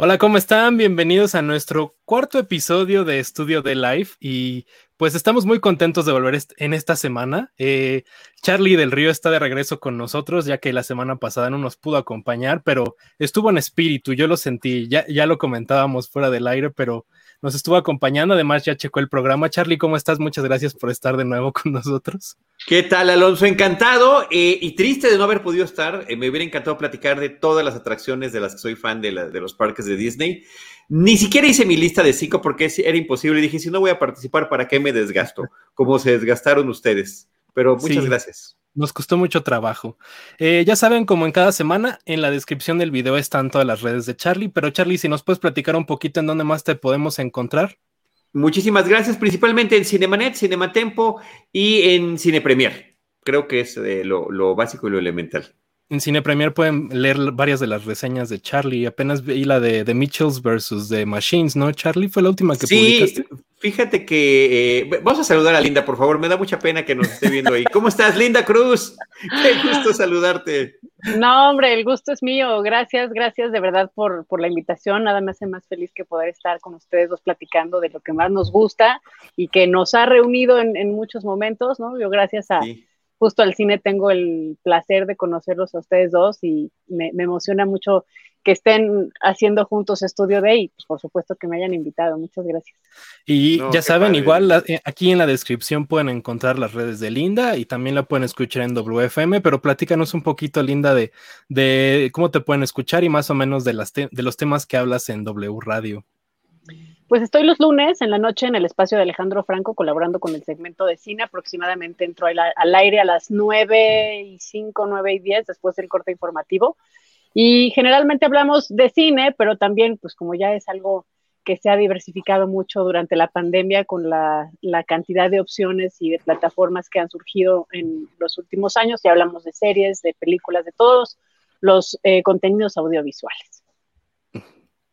Hola, ¿cómo están? Bienvenidos a nuestro cuarto episodio de Estudio de Life y pues estamos muy contentos de volver en esta semana. Eh, Charlie del Río está de regreso con nosotros ya que la semana pasada no nos pudo acompañar, pero estuvo en espíritu, yo lo sentí, ya, ya lo comentábamos fuera del aire, pero nos estuvo acompañando. Además, ya checó el programa. Charlie, ¿cómo estás? Muchas gracias por estar de nuevo con nosotros. ¿Qué tal, Alonso? Encantado eh, y triste de no haber podido estar. Eh, me hubiera encantado platicar de todas las atracciones de las que soy fan de, de los parques de Disney. Ni siquiera hice mi lista de cinco porque era imposible. Dije, si no voy a participar, ¿para qué me desgasto? Como se desgastaron ustedes. Pero muchas gracias. Nos costó mucho trabajo. Eh, ya saben, como en cada semana, en la descripción del video están todas las redes de Charlie, pero Charlie, si nos puedes platicar un poquito en dónde más te podemos encontrar. Muchísimas gracias, principalmente en Cinemanet, Cinematempo y en Cine Premier. Creo que es eh, lo básico y lo elemental en Cine Premier pueden leer varias de las reseñas de Charlie. Apenas vi la de, de Mitchells versus The Machines, ¿no? Charlie fue la última que sí, Fíjate que eh, vamos a saludar a Linda, por favor. Me da mucha pena que nos esté viendo ahí. ¿Cómo estás, Linda Cruz? Qué gusto saludarte. No, hombre, el gusto es mío. Gracias, gracias de verdad por, por la invitación. Nada me hace más feliz que poder estar con ustedes dos platicando de lo que más nos gusta y que nos ha reunido en, en muchos momentos, ¿no? Yo gracias a, justo al cine tengo el placer de conocerlos a ustedes dos y me, emociona mucho que estén haciendo juntos estudio de y pues, por supuesto que me hayan invitado. Muchas gracias. Y ya saben, igual eh, aquí en la descripción pueden encontrar las redes de Linda y también la pueden escuchar en WFM, pero platícanos un poquito, Linda, de, de cómo te pueden escuchar y más o menos de, las de los temas que hablas en W Radio. Pues estoy los lunes en la noche en el espacio de Alejandro Franco colaborando con el segmento de cine. Aproximadamente entro al, aire a las 9 y 5, 9 y 10 después del corte informativo. Y generalmente hablamos de cine, pero también, pues como ya es algo que se ha diversificado mucho durante la pandemia con la, cantidad de opciones y de plataformas que han surgido en los últimos años, ya hablamos de series, de películas, de todos los eh, contenidos audiovisuales.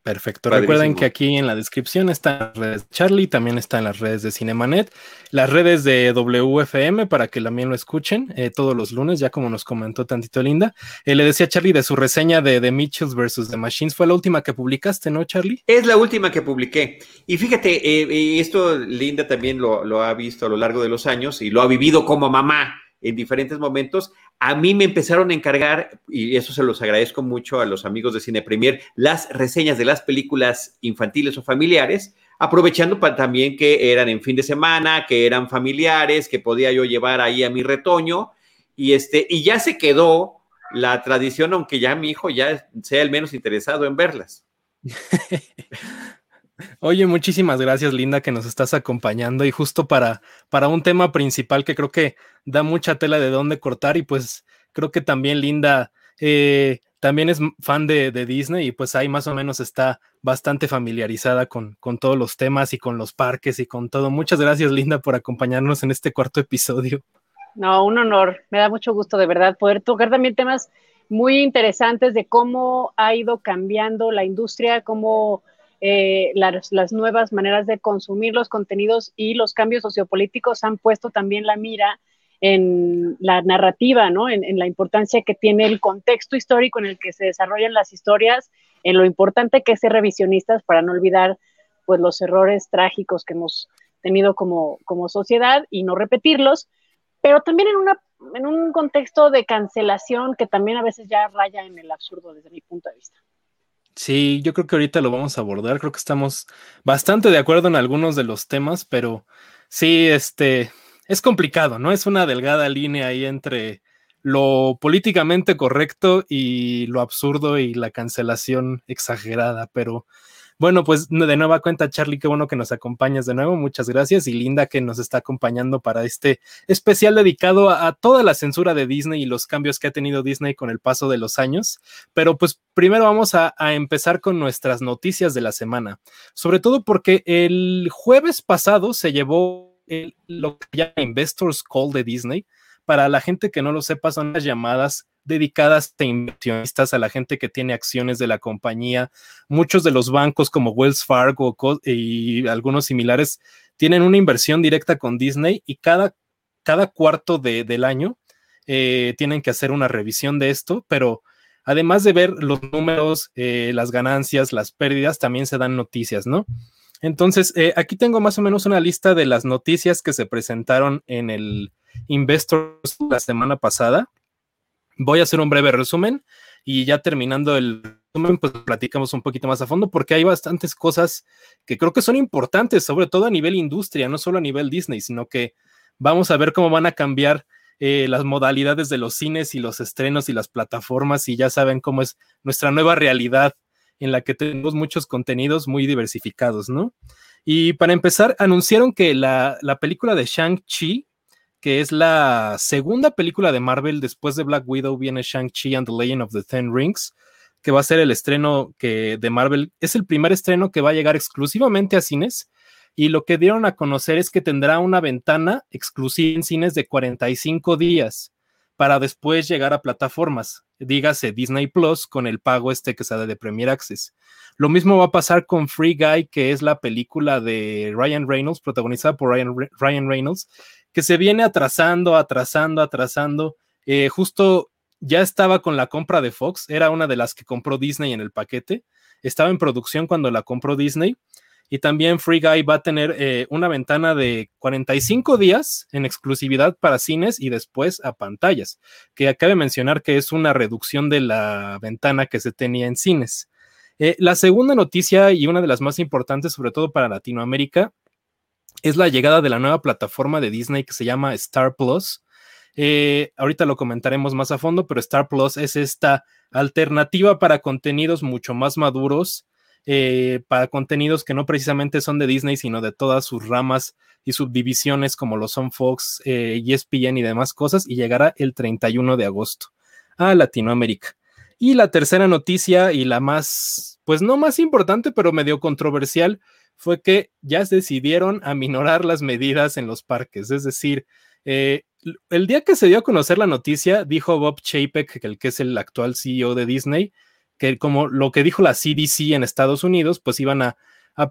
Perfecto. Recuerden que aquí en la descripción están las redes de Charlie, también están las redes de Cinemanet, las redes de WFM para que también lo escuchen eh, todos los lunes, ya como nos comentó tantito Linda. Eh, le decía a Charlie de su reseña de The Mitchells vs. The Machines, fue la última que publicaste, ¿no, Charlie? Es la última que publiqué. Y fíjate, eh, esto Linda también lo, lo ha visto a lo largo de los años y lo ha vivido como mamá en diferentes momentos. A mí me empezaron a encargar, y eso se los agradezco mucho a los amigos de Cine Premier, las reseñas de las películas infantiles o familiares, aprovechando para también que eran en fin de semana, que eran familiares, que podía yo llevar ahí a mi retoño, y, este, y ya se quedó la tradición, aunque ya mi hijo ya sea el menos interesado en verlas. Oye, muchísimas gracias, Linda, que nos estás acompañando y justo para, para un tema principal que creo que da mucha tela de dónde cortar y pues creo que también Linda eh, también es fan de, Disney y pues ahí más o menos está bastante familiarizada con, con todos los temas y con los parques y con todo. Muchas gracias, Linda, por acompañarnos en este cuarto episodio. No, un honor. Me da mucho gusto de verdad poder tocar también temas muy interesantes de cómo ha ido cambiando la industria, cómo eh, las, nuevas maneras de consumir los contenidos y los cambios sociopolíticos han puesto también la mira en la narrativa, ¿no? En, la importancia que tiene el contexto histórico en el que se desarrollan las historias, en lo importante que es ser revisionistas para no olvidar pues los errores trágicos que hemos tenido como, como sociedad y no repetirlos, pero también en, una, en un contexto de cancelación que también a veces ya raya en el absurdo desde mi punto de vista. Sí, yo creo que ahorita lo vamos a abordar. Creo que estamos bastante de acuerdo en algunos de los temas, pero sí, este es complicado, ¿no? Es una delgada línea ahí entre lo políticamente correcto y lo absurdo y la cancelación exagerada, pero bueno, pues de nueva cuenta, Charlie, qué bueno que nos acompañas de nuevo. Muchas gracias. Y Linda, que nos está acompañando para este especial dedicado a, toda la censura de Disney y los cambios que ha tenido Disney con el paso de los años. Pero pues primero vamos a, empezar con nuestras noticias de la semana. Sobre todo porque el jueves pasado se llevó lo que llama Investors Call de Disney. Para la gente que no lo sepa, son las llamadas dedicadas a inversionistas, a la gente que tiene acciones de la compañía. Muchos de los bancos como Wells Fargo y algunos similares tienen una inversión directa con Disney y cada, cada cuarto de, del año eh, tienen que hacer una revisión de esto, pero además de ver los números, eh, las ganancias, las pérdidas, también se dan noticias, ¿no? Entonces, eh, aquí tengo más o menos una lista de las noticias que se presentaron en el Investors la semana pasada. Voy a hacer un breve resumen y ya terminando el resumen, pues platicamos un poquito más a fondo porque hay bastantes cosas que creo que son importantes, sobre todo a nivel industria, no solo a nivel Disney, sino que vamos a ver cómo van a cambiar eh, las modalidades de los cines y los estrenos y las plataformas y ya saben cómo es nuestra nueva realidad en la que tenemos muchos contenidos muy diversificados, ¿no? Y para empezar, anunciaron que la, la película de Shang-Chi, que es la segunda película de Marvel después de Black Widow, viene Shang-Chi and the Legend of the Ten Rings, que va a ser el estreno que de Marvel, es el primer estreno que va a llegar exclusivamente a cines y lo que dieron a conocer es que tendrá una ventana exclusiva en cines de 45 días para después llegar a plataformas, dígase Disney Plus con el pago este que da de Premier Access. Lo mismo va a pasar con Free Guy, que es la película de Ryan Reynolds, protagonizada por Ryan, Reynolds, que se viene atrasando, atrasando, atrasando. Eh, justo ya estaba con la compra de Fox, era una de las que compró Disney en el paquete, estaba en producción cuando la compró Disney y también Free Guy va a tener eh, una ventana de 45 días en exclusividad para cines y después a pantallas, que acabe mencionar que es una reducción de la ventana que se tenía en cines. Eh, la segunda noticia y una de las más importantes, sobre todo para Latinoamérica, es la llegada de la nueva plataforma de Disney que se llama Star Plus. Eh, ahorita lo comentaremos más a fondo, pero Star Plus es esta alternativa para contenidos mucho más maduros eh, para contenidos que no precisamente son de Disney, sino de todas sus ramas y subdivisiones como lo son Fox, eh, ESPN y demás cosas, y llegará el 31 de agosto a Latinoamérica. Y la tercera noticia y la más, pues no más importante, pero medio controversial, fue que ya decidieron aminorar las medidas en los parques. Es decir, eh, el día que se dio a conocer la noticia, dijo Bob Chapek, el que es el actual CEO de Disney, que como lo que dijo la CDC en Estados Unidos, pues iban a,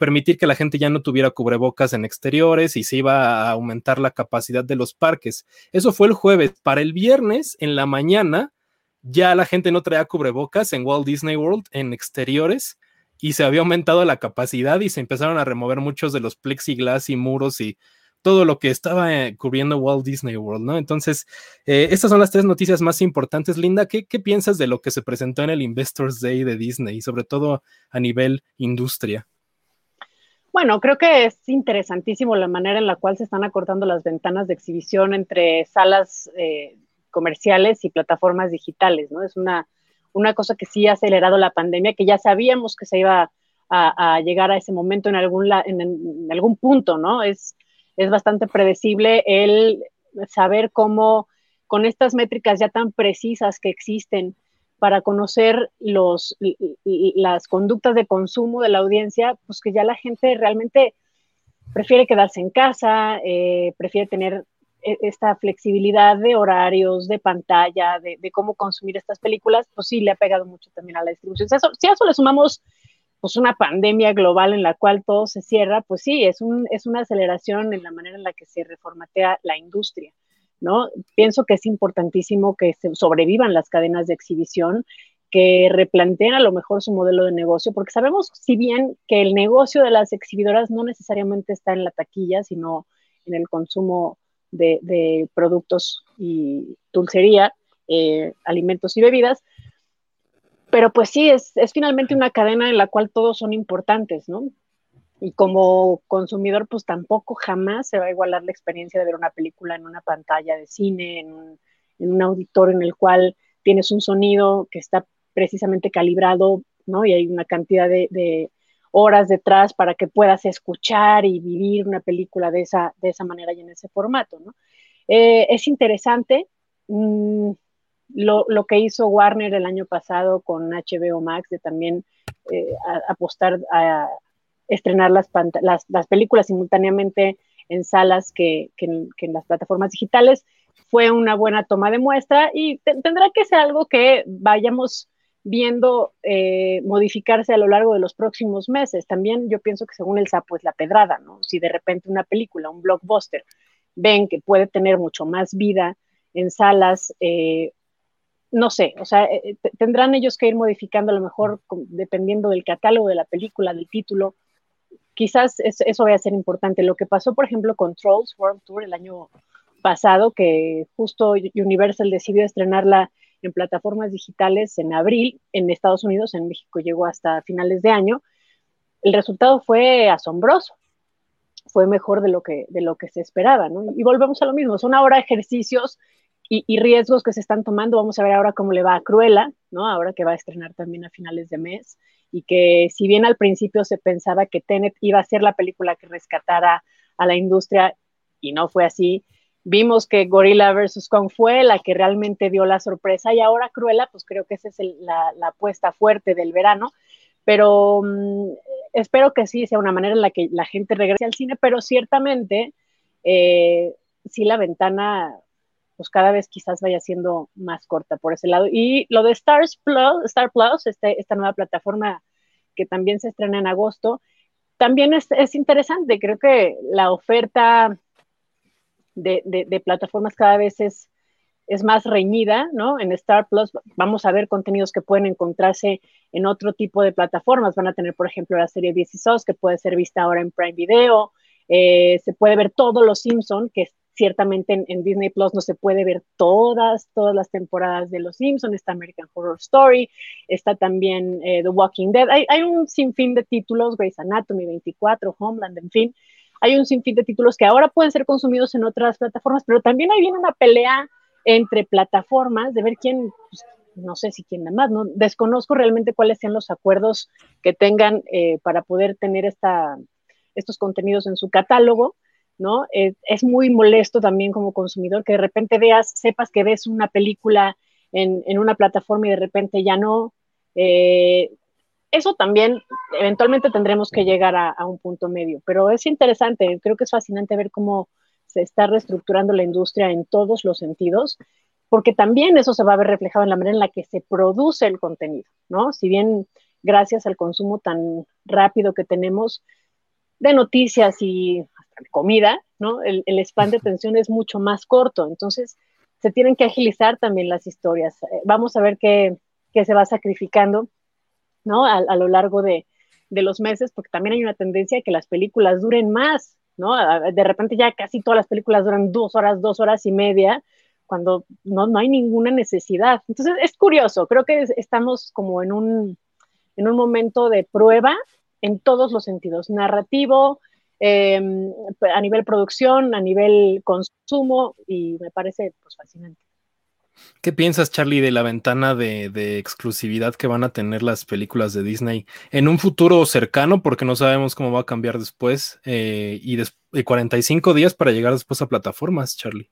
permitir que la gente ya no tuviera cubrebocas en exteriores y se iba a aumentar la capacidad de los parques. Eso fue el jueves. Para el viernes, en la mañana, ya la gente no traía cubrebocas en Walt Disney World en exteriores y se había aumentado la capacidad y se empezaron a remover muchos de los plexiglas y muros y todo lo que estaba eh, cubriendo Walt Disney World, ¿no? Entonces, eh, estas son las tres noticias más importantes. Linda, ¿qué, piensas de lo que se presentó en el Investors Day de Disney, sobre todo a nivel industria? Bueno, creo que es interesantísimo la manera en la cual se están acortando las ventanas de exhibición entre salas eh, comerciales y plataformas digitales, ¿no? Es una, una cosa que sí ha acelerado la pandemia, que ya sabíamos que se iba a, llegar a ese momento en algún, en, en algún punto, ¿no? Es, es bastante predecible el saber cómo con estas métricas ya tan precisas que existen para conocer los, las conductas de consumo de la audiencia, pues que ya la gente realmente prefiere quedarse en casa, eh, prefiere tener esta flexibilidad de horarios, de pantalla, de, cómo consumir estas películas, pues sí le ha pegado mucho también a la distribución. Si si a eso le sumamos pues una pandemia global en la cual todo se cierra, pues sí, es, un, es una aceleración en la manera en la que se reformatea la industria, ¿no? Pienso que es importantísimo que sobrevivan las cadenas de exhibición, que replanteen a lo mejor su modelo de negocio, porque sabemos, si bien que el negocio de las exhibidoras no necesariamente está en la taquilla, sino en el consumo de, productos y dulcería, eh, alimentos y bebidas, pero pues sí, es, finalmente una cadena en la cual todos son importantes, ¿no? Y como consumidor, pues tampoco jamás se va a igualar la experiencia de ver una película en una pantalla de cine, en un, auditorio en el cual tienes un sonido que está precisamente calibrado, ¿no? Y hay una cantidad de, horas detrás para que puedas escuchar y vivir una película de esa, de esa manera y en ese formato, ¿no? Eh, es interesante. Mm, lo, lo, que hizo Warner el año pasado con HBO Max, de también eh, apostar a estrenar las, las, películas simultáneamente en salas que, en, las plataformas digitales, fue una buena toma de muestra y tendrá que ser algo que vayamos viendo eh, modificarse a lo largo de los próximos meses. También yo pienso que según el sapo es la pedrada, ¿no? Si de repente una película, un blockbuster, ven que puede tener mucho más vida en salas eh, no sé, o sea, eh, tendrán ellos que ir modificando a lo mejor dependiendo del catálogo de la película, del título. Quizás eso vaya a ser importante. Lo que pasó, por ejemplo, con Trolls World Tour el año pasado, que justo Universal decidió estrenarla en plataformas digitales en abril en Estados Unidos, en México llegó hasta finales de año. El resultado fue asombroso, fue mejor de lo que, de lo que se esperaba. Y volvemos a lo mismo, son ahora ejercicios y, riesgos que se están tomando. Vamos a ver ahora cómo le va a Cruella, ¿no? Ahora que va a estrenar también a finales de mes y que si bien al principio se pensaba que Tenet iba a ser la película que rescatara a la industria y no fue así, vimos que Gorilla vs. Kong fue la que realmente dio la sorpresa y ahora Cruella, pues creo que esa es la, apuesta fuerte del verano, pero mm, espero que sí sea una manera en la que la gente regrese al cine, pero ciertamente eh, sí la ventana pues cada vez quizás vaya siendo más corta por ese lado. Y lo de Stars Plus, Star Plus, este, esta nueva plataforma que también se estrena en agosto, también es, es interesante. Creo que la oferta de, plataformas cada vez es, más reñida, ¿no? En Star Plus vamos a ver contenidos que pueden encontrarse en otro tipo de plataformas. Van a tener, por ejemplo, la serie DC SOS, que puede ser vista ahora en Prime Video. Eh, se puede ver todos los Simpson, que ciertamente en, Disney Plus no se puede ver todas, todas las temporadas de Los Simpsons, está American Horror Story, está también eh, The Walking Dead, hay, hay, un sinfín de títulos, Grey's Anatomy 24, Homeland, en fin, hay un sinfín de títulos que ahora pueden ser consumidos en otras plataformas, pero también hay viene una pelea entre plataformas de ver quién, pues, no sé si quién más, no desconozco realmente cuáles sean los acuerdos que tengan eh, para poder tener esta, estos contenidos en su catálogo, ¿no? es muy molesto también como consumidor que de repente veas, sepas que ves una película en, en una plataforma y de repente ya no. Eh, eso también eventualmente tendremos que llegar a, un punto medio, pero es interesante, creo que es fascinante ver cómo se está reestructurando la industria en todos los sentidos, porque también eso se va a ver reflejado en la manera en la que se produce el contenido, ¿no? Si bien gracias al consumo tan rápido que tenemos de noticias y comida, ¿no? El, el span de atención es mucho más corto, entonces se tienen que agilizar también las historias. Eh, vamos a ver qué, qué se va sacrificando ¿no? A, lo largo de, los meses, porque también hay una tendencia a que las películas duren más, ¿no? De repente ya casi todas las películas duran dos horas, dos horas y media, cuando no, hay ninguna necesidad. Entonces es curioso, creo que estamos como en un, en un momento de prueba en todos los sentidos, narrativo, em, a nivel producción, a nivel consumo, y me parece pues, fascinante. ¿Qué piensas, Charlie, de la ventana de, exclusividad que van a tener las películas de Disney en un futuro cercano? Porque no sabemos cómo va a cambiar después. Eh, y de 45 días para llegar después a plataformas, Charlie.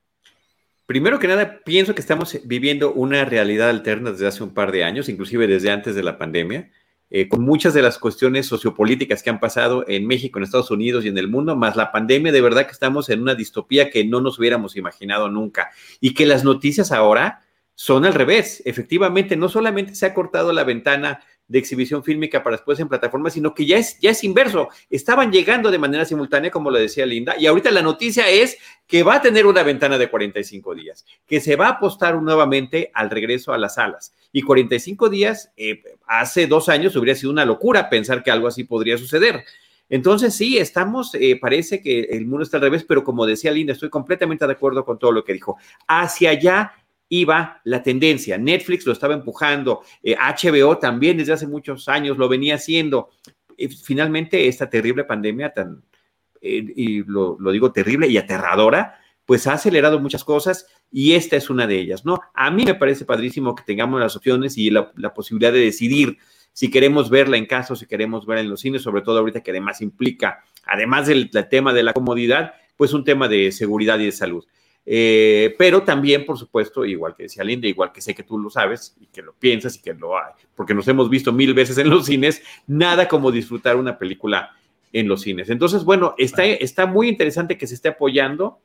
Primero que nada, pienso que estamos viviendo una realidad alterna desde hace un par de años, inclusive desde antes de la pandemia, eh, con muchas de las cuestiones sociopolíticas que han pasado en México, en Estados Unidos y en el mundo, más la pandemia, de verdad que estamos en una distopía que no nos hubiéramos imaginado nunca. Y que las noticias ahora son al revés. Efectivamente, no solamente se ha cortado la ventana de exhibición fílmica para después en plataformas, sino que ya es, ya es inverso. Estaban llegando de manera simultánea, como lo decía Linda, y ahorita la noticia es que va a tener una ventana de 45 días, que se va a apostar nuevamente al regreso a las salas. Y 45 días, eh, hace dos años hubiera sido una locura pensar que algo así podría suceder. Entonces, sí, estamos, eh, parece que el mundo está al revés, pero como decía Linda, estoy completamente de acuerdo con todo lo que dijo. Hacia allá iba la tendencia. Netflix lo estaba empujando, HBO eh, también desde hace muchos años lo venía haciendo. finalmente, esta terrible pandemia tan, eh, y lo, digo terrible y aterradora, pues ha acelerado muchas cosas y esta es una de ellas, ¿no? A mí me parece padrísimo que tengamos las opciones y la, posibilidad de decidir si queremos verla en casa o si queremos verla en los cines, sobre todo ahorita que además implica, además del tema de la comodidad, pues un tema de seguridad y de salud. Eh, pero también, por supuesto, igual que decía Linda, igual que sé que tú lo sabes y que lo piensas y que lo hay, porque nos hemos visto mil veces en los cines, nada como disfrutar una película en los cines. Entonces, bueno, está, está muy interesante que se esté apoyando,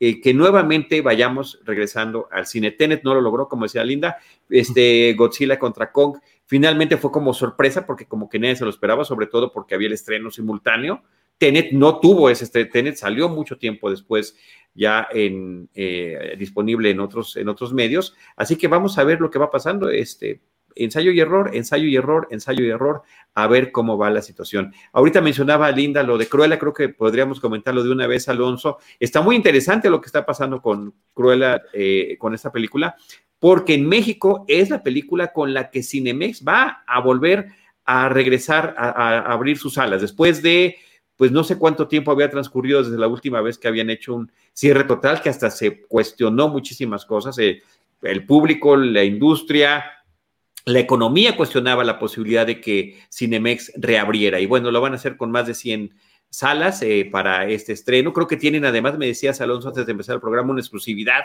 eh, que nuevamente vayamos regresando al cine. Tenet no lo logró, como decía Linda, este Godzilla contra Kong finalmente fue como sorpresa porque como que nadie se lo esperaba, sobre todo porque había el estreno simultáneo Tenet no tuvo ese, Tenet salió mucho tiempo después ya en, eh, disponible en otros, en otros medios, así que vamos a ver lo que va pasando, este, ensayo y error, ensayo y error, ensayo y error, a ver cómo va la situación. Ahorita mencionaba Linda lo de Cruella, creo que podríamos comentarlo de una vez, Alonso. Está muy interesante lo que está pasando con Cruella, eh, con esta película, porque en México es la película con la que Cinemex va a volver a regresar a, abrir sus salas después de pues no sé cuánto tiempo había transcurrido desde la última vez que habían hecho un cierre total, que hasta se cuestionó muchísimas cosas, eh, el público, la industria, la economía cuestionaba la posibilidad de que Cinemex reabriera. Y bueno, lo van a hacer con más de 100 salas eh, para este estreno. Creo que tienen, además, me decías, Alonso, antes de empezar el programa, una exclusividad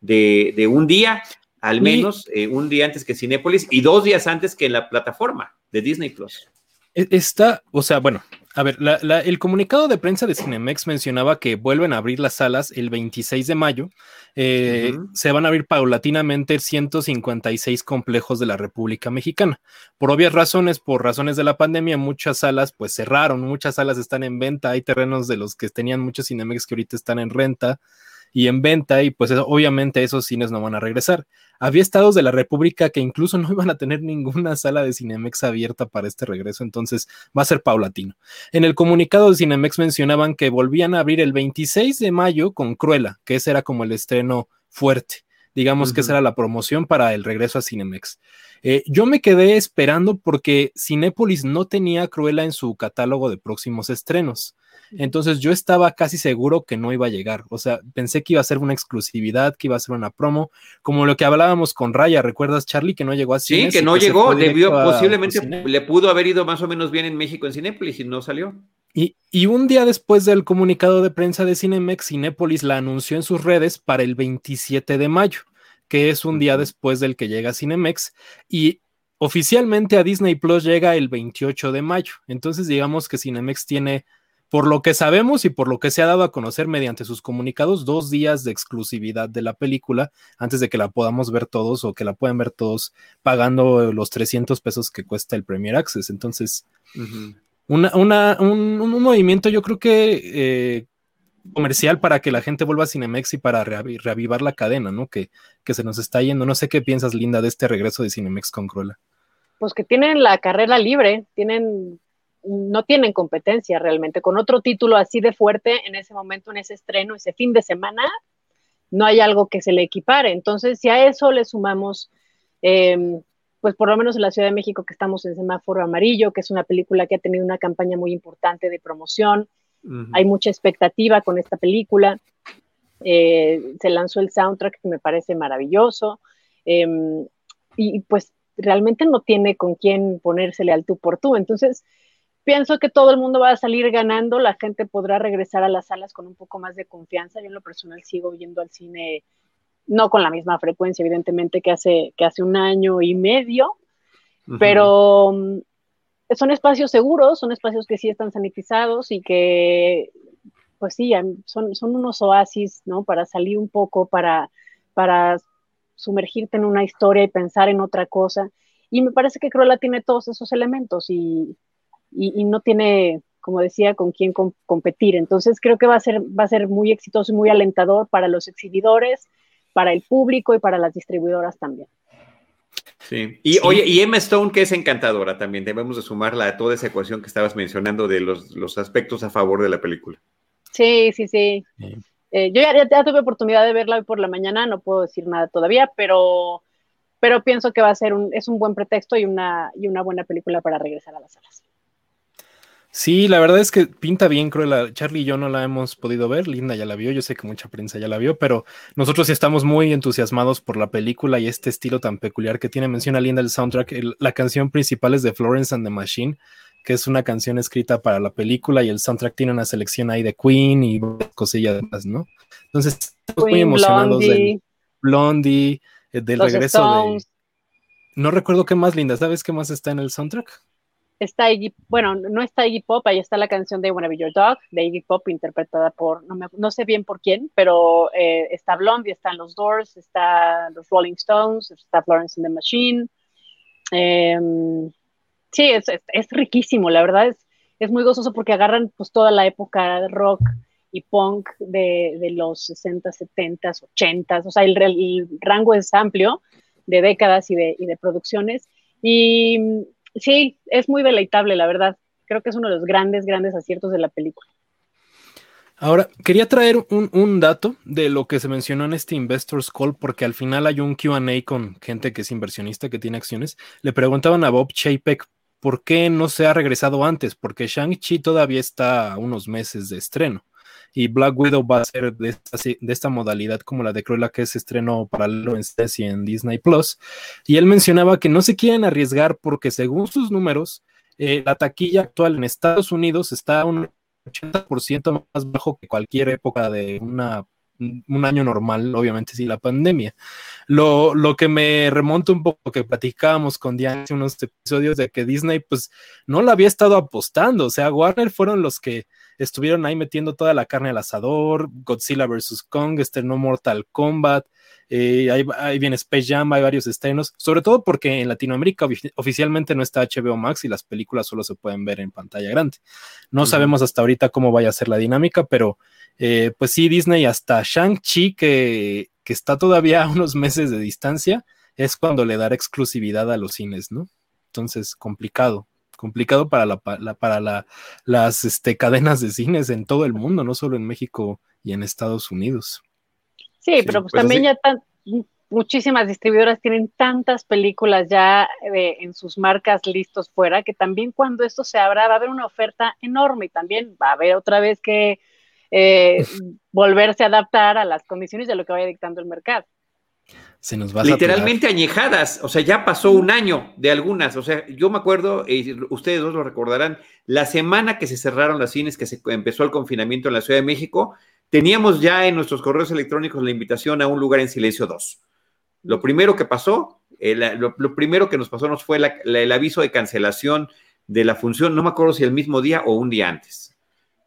de, un día, al menos eh, un día antes que Cinépolis y dos días antes que en la plataforma de Disney Plus. E, está, o sea, bueno, a ver, el comunicado de prensa de Cinemex mencionaba que vuelven a abrir las salas el 26 de mayo. Eh, se van a abrir paulatinamente 156 complejos de la República Mexicana. Por obvias razones, por razones de la pandemia, muchas salas pues cerraron, muchas salas están en venta. Hay terrenos de los que tenían muchos Cinemex que ahorita están en renta y en venta y pues obviamente esos cines no van a regresar. Había estados de la República que incluso no iban a tener ninguna sala de Cinemex abierta para este regreso, entonces va a ser paulatino. En el comunicado de Cinemex mencionaban que volvían a abrir el 26 de mayo con Cruella, que ese era como el estreno fuerte. Digamos que esa era la promoción para el regreso a Cinemex. Eh, yo me quedé esperando porque Cinépolis no tenía Cruella en su catálogo de próximos estrenos. Entonces yo estaba casi seguro que no iba a llegar. O sea, pensé que iba a ser una exclusividad, que iba a ser una promo, como lo que hablábamos con Raya. ¿Recuerdas, Charlie, que no llegó a Sí, que no llegó. Debió, posiblemente le pudo haber ido más o menos bien en México en Cinépolis y no salió. Y, y, un día después del comunicado de prensa de Cinemex, Cinépolis la anunció en sus redes para el 27 de mayo, que es un día después del que llega Cinemex. Y oficialmente a Disney Plus llega el 28 de mayo. Entonces, digamos que Cinemex tiene por lo que sabemos y por lo que se ha dado a conocer mediante sus comunicados, dos días de exclusividad de la película antes de que la podamos ver todos o que la puedan ver todos pagando los 300 pesos que cuesta el Premier Access. Entonces, un, movimiento yo creo que eh, comercial para que la gente vuelva a Cinemex y para reavivar la cadena, ¿no? Que, que se nos está yendo. No sé qué piensas, Linda, de este regreso de Cinemex con Cruella. Pues que tienen la carrera libre, tienen no tienen competencia realmente. Con otro título así de fuerte en ese momento, en ese estreno, ese fin de semana, no hay algo que se le equipare. Entonces, si a eso le sumamos, em, pues por lo menos en la Ciudad de México, que estamos en Semáforo Amarillo, que es una película que ha tenido una campaña muy importante de promoción, hay mucha expectativa con esta película. Eh, se lanzó el soundtrack que me parece maravilloso. Em, y pues realmente no tiene con quién ponérsele al tú por tú. Entonces, pienso que todo el mundo va a salir ganando, la gente podrá regresar a las salas con un poco más de confianza. Yo en lo personal sigo yendo al cine, no con la misma frecuencia, evidentemente, que hace, que hace un año y medio, pero mm, son espacios seguros, son espacios que sí están sanitizados y que, pues sí, son, son unos oasis, ¿no? Para salir un poco, para, para sumergirte en una historia y pensar en otra cosa. Y me parece que Cruella tiene todos esos elementos y, y, no tiene, como decía, con quién competir. Entonces creo que va a, ser, va a ser muy exitoso y muy alentador para los exhibidores, para el público y para las distribuidoras también. Sí. Y oye, y Emma Stone, que es encantadora también, debemos de sumarla a toda esa ecuación que estabas mencionando de los, aspectos a favor de la película. Sí, sí, sí. Eh, yo ya, tuve oportunidad de verla hoy por la mañana, no puedo decir nada todavía, pero, pero pienso que va a ser un, es un buen pretexto y una, y una buena película para regresar a las salas. Sí, la verdad es que pinta bien Cruella. Charlie y yo no la hemos podido ver, Linda ya la vio, yo sé que mucha prensa ya la vio, pero nosotros sí estamos muy entusiasmados por la película y este estilo tan peculiar que tiene. Menciona Linda el soundtrack, la canción principal es de Florence and the Machine, que es una canción escrita para la película y el soundtrack tiene una selección ahí de Queen y cosillas más, ¿no? Entonces, estamos muy emocionados de del Blondie, eh, del regreso de... No recuerdo qué más, Linda, ¿sabes qué más está en el soundtrack? Está Iggy, bueno, no está Iggy Pop, ahí está la canción de Wanna Be Your Dog, de Iggy Pop, interpretada por, no, sé bien por quién, pero eh, está Blondie, están los Doors, está los Rolling Stones, está Florence in the Machine. Em, sí, es, riquísimo, la verdad es, es muy gozoso porque agarran pues toda la época rock y punk de, los 60, 70, 80, o sea, el, el, rango es amplio de décadas y de, y de producciones. Y sí, es muy deleitable, la verdad. Creo que es uno de los grandes, grandes aciertos de la película. Ahora, quería traer un, dato de lo que se mencionó en este Investors Call, porque al final hay un QA con gente que es inversionista, que tiene acciones. Le preguntaban a Bob Chapek por qué no se ha regresado antes, porque Shang-Chi todavía está a unos meses de estreno. Y Black Widow va a ser de esta, modalidad como la de Cruella, que es estreno paralelo en y en Disney Plus. Y él mencionaba que no se quieren arriesgar porque, según sus números, eh, la taquilla actual en Estados Unidos está un 80% más bajo que cualquier época de un año normal, obviamente sin la pandemia. Lo, lo que me remonta un poco que platicábamos con Diane hace unos episodios de que Disney pues no la había estado apostando, o sea, Warner fueron los que estuvieron ahí metiendo toda la carne al asador, Godzilla vs. Kong, este no Mortal Kombat, eh, ahí, viene Space Jam, hay varios estrenos, sobre todo porque en Latinoamérica oficialmente no está HBO Max y las películas solo se pueden ver en pantalla grande. No sabemos hasta ahorita cómo vaya a ser la dinámica, pero eh, pues sí, Disney hasta Shang-Chi, que, que está todavía a unos meses de distancia, es cuando le dará exclusividad a los cines, ¿no? Entonces, complicado complicado para, la, para la, las este, cadenas de cines en todo el mundo, no solo en México y en Estados Unidos. Sí, pero pues, pues también ya muchísimas distribuidoras tienen tantas películas ya eh, en sus marcas listos fuera que también cuando esto se abra va a haber una oferta enorme y también va a haber otra vez que eh, volverse a adaptar a las condiciones de lo que vaya dictando el mercado. Se nos va Literalmente añejadas, o sea, ya pasó un año de algunas, o sea, yo me acuerdo, y ustedes dos lo recordarán, la semana que se cerraron las cines, que se empezó el confinamiento en la Ciudad de México, teníamos ya en nuestros correos electrónicos la invitación a un lugar en silencio 2. Lo primero que pasó, eh, lo, primero que nos pasó nos fue el aviso de cancelación de la función, no me acuerdo si el mismo día o un día antes.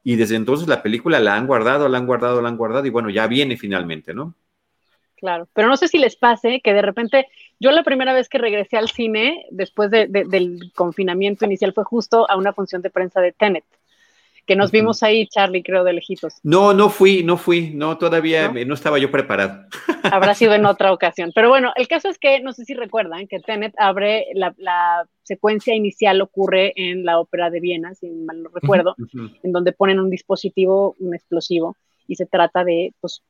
Y desde entonces la película la han guardado, la han guardado, la han guardado y bueno, ya viene finalmente, ¿no? Claro, pero no sé si les pase que de repente, yo la primera vez que regresé al cine después del confinamiento inicial fue justo a una función de prensa de Tenet, que nos vimos ahí, Charlie, creo, de lejitos. No, no fui, no fui, no, todavía ¿No? estaba yo preparado. Habrá sido en otra ocasión. Pero bueno, el caso es que, no sé si recuerdan, que Tenet abre, la, la secuencia inicial ocurre en la ópera de Viena, si mal no recuerdo, en donde ponen un dispositivo, un explosivo, y se trata de, pues,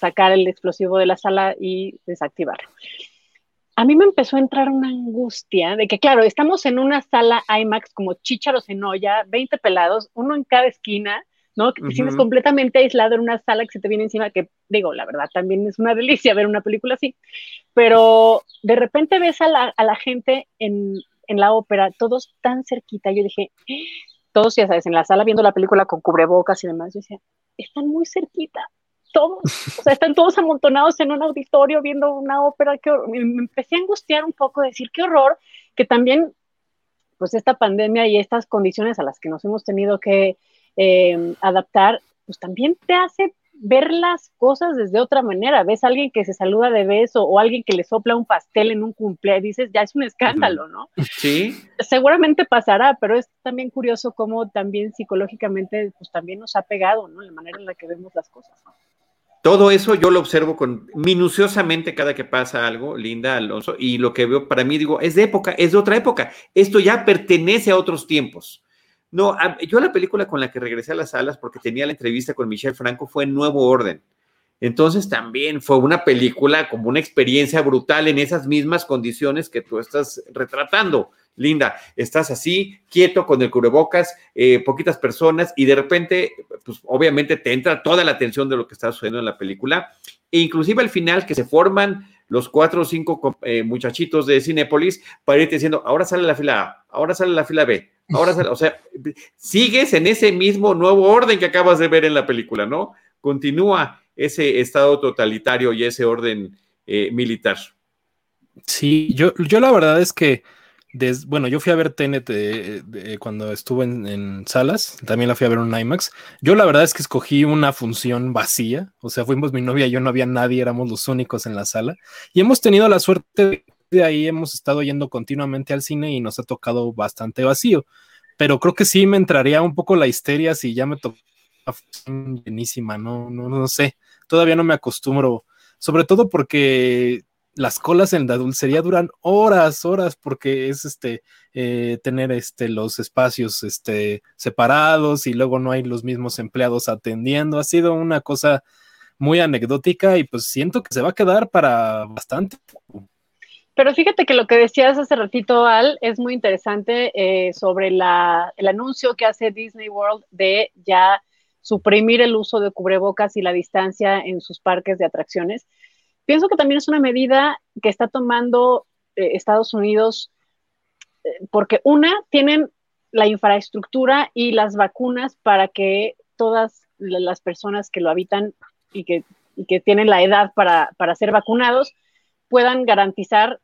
sacar el explosivo de la sala y desactivarlo. A mí me empezó a entrar una angustia de que, claro, estamos en una sala IMAX como chícharos en olla, 20 pelados, uno en cada esquina, ¿no? Que te sientes completamente aislado en una sala que se te viene encima, que digo, la verdad, también es una delicia ver una película así, pero de repente ves a la, a la gente en, en, la ópera, todos tan cerquita, yo dije, todos, ya sabes, en la sala viendo la película con cubrebocas y demás, yo decía, están muy cerquita, todos, o sea, están todos amontonados en un auditorio viendo una ópera, que me empecé a angustiar un poco, decir, qué horror, que también, pues esta pandemia y estas condiciones a las que nos hemos tenido que eh, adaptar, pues también te hace ver las cosas desde otra manera. Ves a alguien que se saluda de beso o alguien que le sopla un pastel en un cumpleaños, dices, ya es un escándalo, ¿no? Sí. Seguramente pasará, pero es también curioso cómo también psicológicamente, pues también nos ha pegado, ¿no? La manera en la que vemos las cosas. ¿no? Todo eso yo lo observo con minuciosamente cada que pasa algo, Linda, Alonso, y lo que veo para mí digo, es de época, es de otra época. Esto ya pertenece a otros tiempos. No, yo la película con la que regresé a las salas porque tenía la entrevista con Michelle Franco fue Nuevo Orden. Entonces también fue una película como una experiencia brutal en esas mismas condiciones que tú estás retratando. Linda, estás así, quieto con el cubrebocas, eh, poquitas personas y de repente, pues obviamente te entra toda la atención de lo que está sucediendo en la película. E inclusive al final que se forman los cuatro o cinco eh, muchachitos de Cinépolis para irte diciendo, ahora sale la fila A, ahora sale la fila B, ahora sale, o sea, sigues en ese mismo nuevo orden que acabas de ver en la película, ¿no? Continúa ese estado totalitario y ese orden eh, militar. Sí, yo, yo la verdad es que bueno, yo fui a ver Tenet cuando estuve en, salas, también la fui a ver en IMAX. Yo la verdad es que escogí una función vacía, o sea, fuimos mi novia y yo, no había nadie, éramos los únicos en la sala. Y hemos tenido la suerte de ahí, hemos estado yendo continuamente al cine y nos ha tocado bastante vacío. pero creo que sí me entraría un poco la histeria si ya me tocó llenísima, no, no, no sé, todavía no me acostumbro, sobre todo porque las colas en la dulcería duran horas, horas, porque es este eh, tener este los espacios este separados y luego no hay los mismos empleados atendiendo. Ha sido una cosa muy anecdótica y pues siento que se va a quedar para bastante. Pero fíjate que lo que decías hace ratito, Al, es muy interesante eh, sobre la, el anuncio que hace Disney World de ya suprimir el uso de cubrebocas y la distancia en sus parques de atracciones. Pienso que también es una medida que está tomando eh, Estados Unidos eh, porque una, tienen la infraestructura y las vacunas para que todas las personas que lo habitan y que, tienen la edad para, ser vacunados puedan garantizar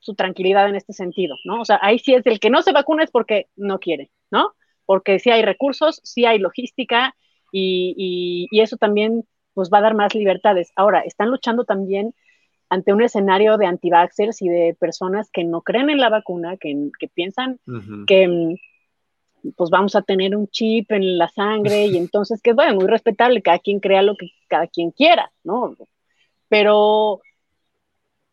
su tranquilidad en este sentido, ¿no? O sea, ahí sí es el que no se vacuna es porque no quiere, ¿no? Porque sí hay recursos, sí hay logística y, y eso también pues va a dar más libertades. Ahora, están luchando también ante un escenario de anti-vaxxers y de personas que no creen en la vacuna, que, piensan que mm, pues vamos a tener un chip en la sangre y entonces que bueno, muy respetable, cada quien crea lo que cada quien quiera, ¿no? Pero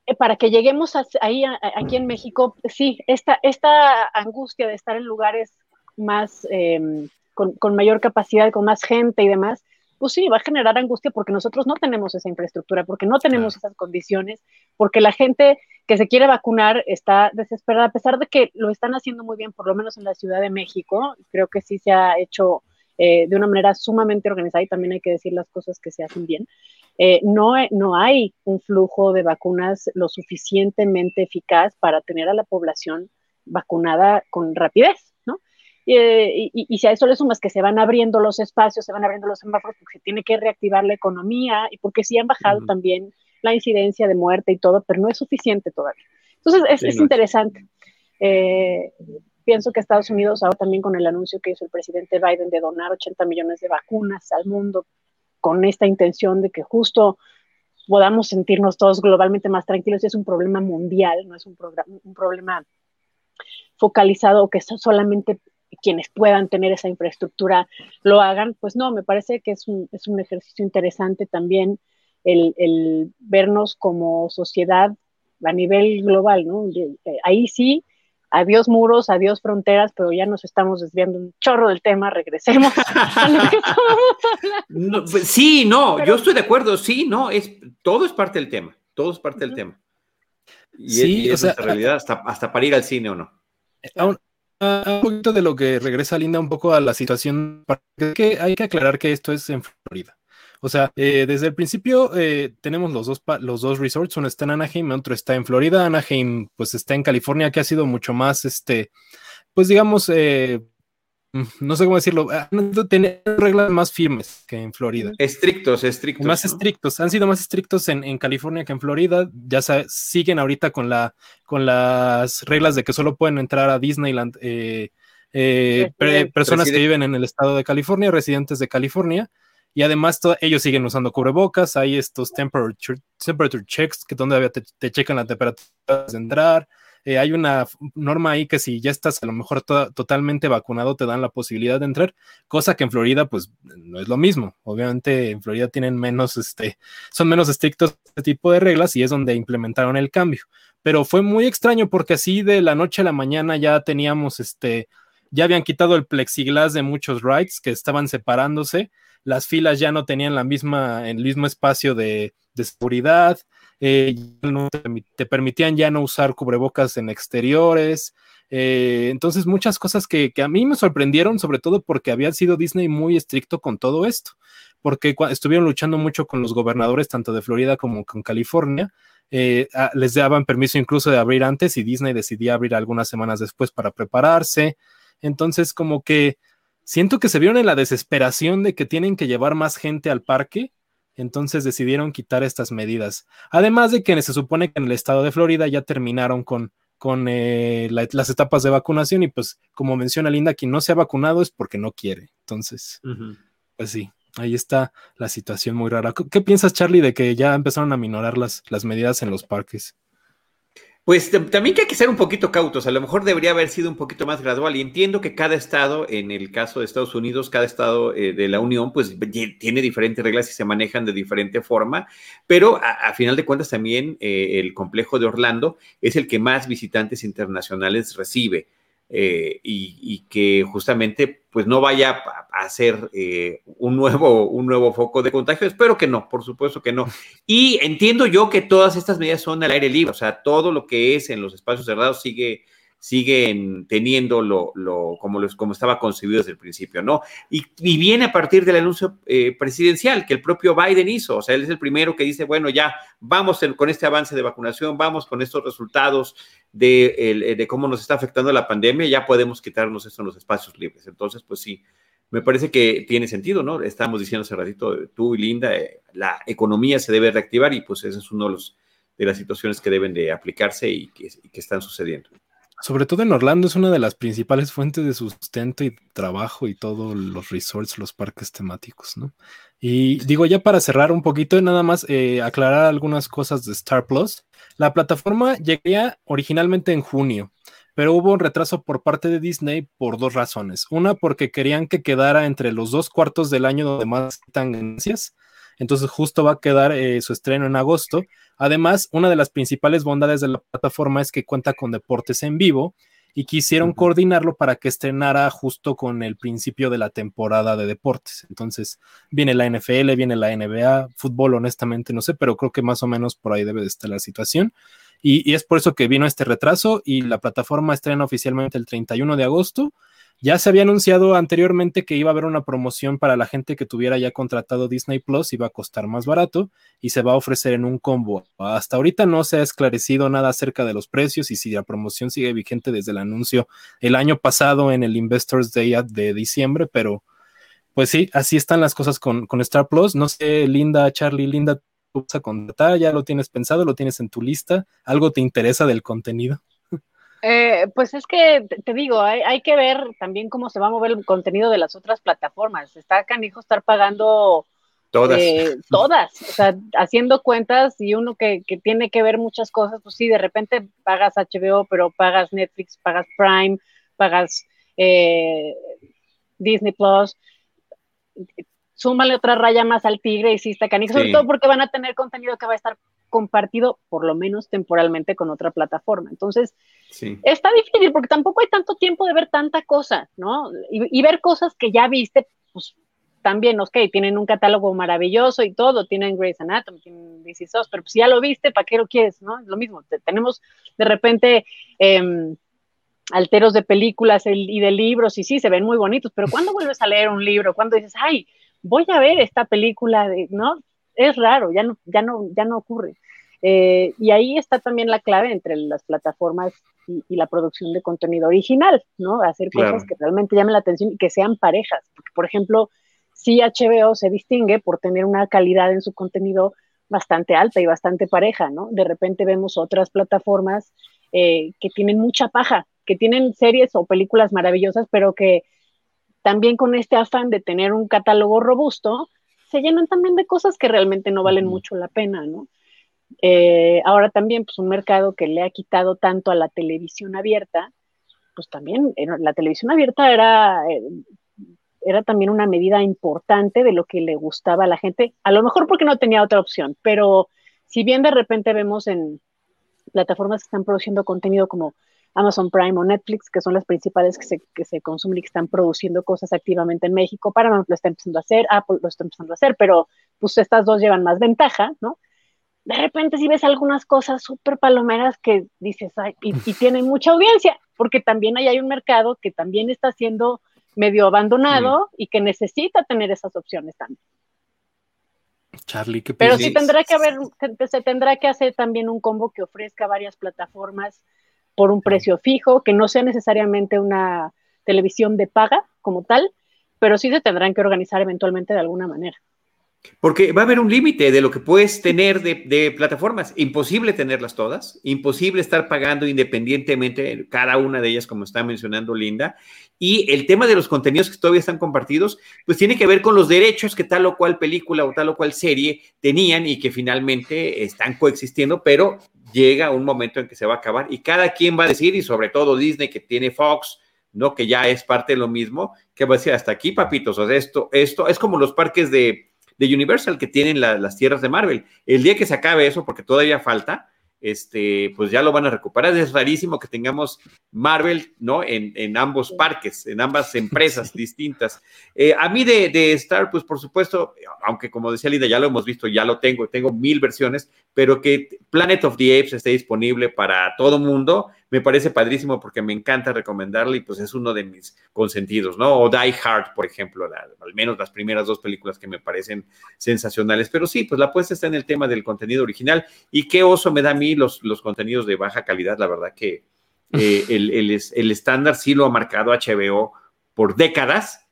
eh, para que lleguemos ahí aquí en México, sí, esta, esta angustia de estar en lugares más em, con, con, mayor capacidad, con más gente y demás, pues sí, va a generar angustia porque nosotros no tenemos esa infraestructura, porque no tenemos esas condiciones, porque la gente que se quiere vacunar está desesperada, a pesar de que lo están haciendo muy bien, por lo menos en la Ciudad de México, creo que sí se ha hecho eh, de una manera sumamente organizada y también hay que decir las cosas que se hacen bien. Eh, no, no hay un flujo de vacunas lo suficientemente eficaz para tener a la población vacunada con rapidez. Eh, y, si a eso le sumas que se van abriendo los espacios, se van abriendo los semáforos porque se tiene que reactivar la economía y porque sí han bajado también la incidencia de muerte y todo, pero no es suficiente todavía. Entonces es, interesante. Eh, pienso que Estados Unidos ahora también con el anuncio que hizo el presidente Biden de donar 80 millones de vacunas al mundo con esta intención de que justo podamos sentirnos todos globalmente más tranquilos, y es un problema mundial, no es un, un problema focalizado que solamente quienes puedan tener esa infraestructura lo hagan, pues no, me parece que es un, es un ejercicio interesante también el, el, vernos como sociedad a nivel global, ¿no? Eh, ahí sí, adiós muros, adiós fronteras, pero ya nos estamos desviando un chorro del tema, regresemos pues, sí, no, yo estoy de acuerdo, sí, no, es, todo es parte del tema, todo es parte del tema. Y sí, es, o sea, realidad hasta, hasta para ir al cine o no. Aún, un poquito de lo que regresa Linda un poco a la situación, que hay que aclarar que esto es en Florida. O sea, eh, desde el principio eh, tenemos los dos, los dos resorts, uno está en Anaheim, otro está en Florida. Anaheim, pues está en California, que ha sido mucho más, este, pues digamos, eh, no sé cómo decirlo, han tener reglas más firmes que en Florida. Estrictos, estrictos. Más estrictos, han sido más estrictos en, California que en Florida. Ya siguen ahorita con, la, con las reglas de que solo pueden entrar a Disneyland eh, eh, personas que viven en el estado de California, residentes de California. Y además ellos siguen usando cubrebocas, hay estos temperature, temperature checks que donde te, te checan la temperatura de entrar. Eh, hay una norma ahí que si ya estás a lo mejor totalmente vacunado te dan la posibilidad de entrar, cosa que en Florida pues no es lo mismo. Obviamente en Florida tienen menos, este, son menos estrictos este tipo de reglas y es donde implementaron el cambio. Pero fue muy extraño porque así de la noche a la mañana ya teníamos, este, ya habían quitado el plexiglas de muchos rides que estaban separándose, las filas ya no tenían la misma, el mismo espacio de, de seguridad, eh, no te, permitían ya no usar cubrebocas en exteriores. Eh, entonces, muchas cosas que, a mí me sorprendieron, sobre todo porque había sido Disney muy estricto con todo esto, porque estuvieron luchando mucho con los gobernadores, tanto de Florida como con California. Eh, les daban permiso incluso de abrir antes y Disney decidía abrir algunas semanas después para prepararse. Entonces, como que siento que se vieron en la desesperación de que tienen que llevar más gente al parque entonces decidieron quitar estas medidas. Además de que se supone que en el estado de Florida ya terminaron con, con eh, las etapas de vacunación y pues como menciona Linda, quien no se ha vacunado es porque no quiere. Entonces, pues sí, ahí está la situación muy rara. ¿Qué piensas, Charlie, de que ya empezaron a minorar las, las medidas en los parques? Pues también que hay que ser un poquito cautos, a lo mejor debería haber sido un poquito más gradual y entiendo que cada estado, en el caso de Estados Unidos, cada estado eh, de la Unión, pues tiene diferentes reglas y se manejan de diferente forma, pero a, final de cuentas también eh, el complejo de Orlando es el que más visitantes internacionales recibe. Eh, y, que justamente pues no vaya a, ser eh, un, nuevo, un nuevo foco de contagio. Espero que no, por supuesto que no. Y entiendo yo que todas estas medidas son al aire libre, o sea, todo lo que es en los espacios cerrados sigue siguen teniendo lo, como, los, como estaba concebido desde el principio, ¿no? Y, viene a partir del anuncio eh, presidencial que el propio Biden hizo, o sea, él es el primero que dice, bueno, ya vamos con este avance de vacunación, vamos con estos resultados de, de cómo nos está afectando la pandemia, ya podemos quitarnos esto en los espacios libres. Entonces, pues sí, me parece que tiene sentido, ¿no? Estamos diciendo hace ratito, tú y Linda, eh, la economía se debe reactivar y pues ese es uno de, los, de las situaciones que deben de aplicarse y y que están sucediendo sobre todo en Orlando, es una de las principales fuentes de sustento y trabajo y todos los resorts, los parques temáticos, ¿no? Y digo, ya para cerrar un poquito, nada más eh, aclarar algunas cosas de Star Plus. La plataforma llegaría originalmente en junio, pero hubo un retraso por parte de Disney por dos razones. Una, porque querían que quedara entre los dos cuartos del año donde más están ganancias. Entonces justo va a quedar eh, su estreno en agosto Además, una de las principales bondades de la plataforma es que cuenta con deportes en vivo y quisieron coordinarlo para que estrenara justo con el principio de la temporada de deportes. Entonces, viene la NFL, viene la NBA, fútbol, honestamente no sé, pero creo que más o menos por ahí debe de estar la situación. Y, y es por eso que vino este retraso y la plataforma estrena oficialmente el 31 de agosto ya se había anunciado anteriormente que iba a haber una promoción para la gente que tuviera ya contratado Disney Plus, iba a costar más barato y se va a ofrecer en un combo. Hasta ahorita no se ha esclarecido nada acerca de los precios y si la promoción sigue vigente desde el anuncio el año pasado en el Investors Day de diciembre, pero pues sí, así están las cosas con, con Star Plus. No sé, Linda, Charlie, Linda, ¿tú vas a contratar? ¿Ya lo tienes pensado? ¿Lo tienes en tu lista? ¿Algo te interesa del contenido? Eh, pues es que te digo, hay, que ver también cómo se va a mover el contenido de las otras plataformas. Está canijo estar pagando todas, eh, todas, o sea, haciendo cuentas y uno que, tiene que ver muchas cosas, pues sí, de repente pagas HBO, pero pagas Netflix, pagas Prime, pagas eh, Disney Plus. Súmale otra raya más al tigre y sí está canijo, sobre todo porque van a tener contenido que va a estar compartido por lo menos temporalmente con otra plataforma. Entonces, está difícil porque tampoco hay tanto tiempo de ver tanta cosa, ¿no? Y, ver cosas que ya viste, pues también, ok, tienen un catálogo maravilloso y todo, tienen Grey's Anatomy, tienen DC pero pues ya lo viste, ¿para qué lo quieres, no? Es lo mismo, tenemos de repente... Em, alteros de películas y de libros, y sí, se ven muy bonitos, pero ¿cuándo vuelves a leer un libro? ¿Cuándo dices, ay, voy a ver esta película, de, ¿no? Es raro, ya no, ya no, ya no ocurre. Eh, y ahí está también la clave entre las plataformas y, la producción de contenido original, ¿no? Hacer cosas que realmente llamen la atención y que sean parejas. Porque, por ejemplo, sí HBO se distingue por tener una calidad en su contenido bastante alta y bastante pareja, ¿no? De repente vemos otras plataformas eh, que tienen mucha paja, que tienen series o películas maravillosas, pero que también con este afán de tener un catálogo robusto, se llenan también de cosas que realmente no valen mucho la pena, ¿no? Eh, ahora también, pues un mercado que le ha quitado tanto a la televisión abierta, pues también eh, la televisión abierta era, eh, era también una medida importante de lo que le gustaba a la gente, a lo mejor porque no tenía otra opción, pero si bien de repente vemos en plataformas que están produciendo contenido como Amazon Prime o Netflix, que son las principales que se, que se consumen y que están produciendo cosas activamente en México. Paramount lo está empezando a hacer, Apple lo está empezando a hacer, pero pues estas dos llevan más ventaja, ¿no? De repente si ves algunas cosas súper palomeras que dices, y, tienen mucha audiencia, porque también ahí hay un mercado que también está siendo medio abandonado y que necesita tener esas opciones también. Charlie, ¿qué Pero sí tendrá que haber, se tendrá que hacer también un combo que ofrezca varias plataformas por un precio fijo, que no sea necesariamente una televisión de paga como tal, pero sí se tendrán que organizar eventualmente de alguna manera. Porque va a haber un límite de lo que puedes tener de, plataformas. Imposible tenerlas todas, imposible estar pagando independientemente cada una de ellas, como está mencionando Linda. Y el tema de los contenidos que todavía están compartidos, pues tiene que ver con los derechos que tal o cual película o tal o cual serie tenían y que finalmente están coexistiendo, pero llega un momento en que se va a acabar y cada quien va a decir, y sobre todo Disney que tiene Fox, ¿no? Que ya es parte de lo mismo, que va a decir hasta aquí, papitos, o sea, esto, esto es como los parques de, Universal que tienen las tierras de Marvel. El día que se acabe eso, porque todavía falta, este, pues ya lo van a recuperar. Es rarísimo que tengamos Marvel, ¿no? En, ambos parques, en ambas empresas distintas. Eh, a mí de, de, Star, pues por supuesto, aunque como decía Linda, ya lo hemos visto, ya lo tengo, tengo mil versiones, pero que Planet of the Apes esté disponible para todo mundo, me parece padrísimo porque me encanta recomendarle y pues es uno de mis consentidos, ¿no? O Die Hard, por ejemplo, al menos las primeras dos películas que me parecen sensacionales. Pero sí, pues la apuesta está en el tema del contenido original y qué oso me da a mí los, los contenidos de baja calidad, la verdad que eh, el, estándar sí lo ha marcado HBO por décadas,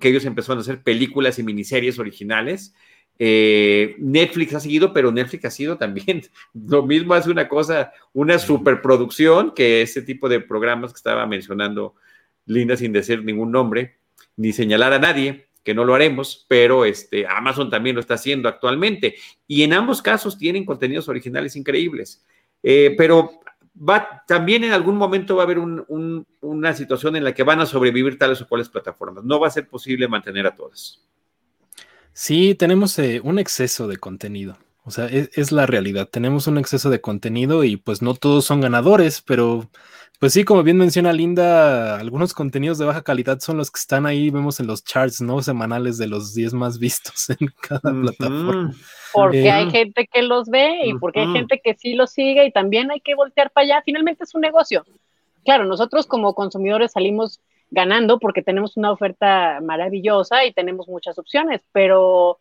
que ellos empezaron a hacer películas y miniseries originales eh, Netflix ha seguido, pero Netflix ha sido también lo mismo, hace una cosa, una superproducción que ese tipo de programas que estaba mencionando Linda sin decir ningún nombre, ni señalar a nadie, que no lo haremos, pero este, Amazon también lo está haciendo actualmente. Y en ambos casos tienen contenidos originales increíbles. Eh, pero va, también en algún momento va a haber una situación en la que van a sobrevivir tales o cuales plataformas. No va a ser posible mantener a todas. Sí, tenemos eh, un exceso de contenido. O sea, es, es, la realidad. Tenemos un exceso de contenido y pues no todos son ganadores, pero pues sí, como bien menciona Linda, algunos contenidos de baja calidad son los que están ahí, vemos en los charts, ¿no? Semanales de los 10 más vistos en cada plataforma. Porque hay eh, gente que los ve y porque hay gente que sí los sigue y también hay que voltear para allá. Finalmente es un negocio. Claro, nosotros como consumidores salimos ganando porque tenemos una oferta maravillosa y tenemos muchas opciones, pero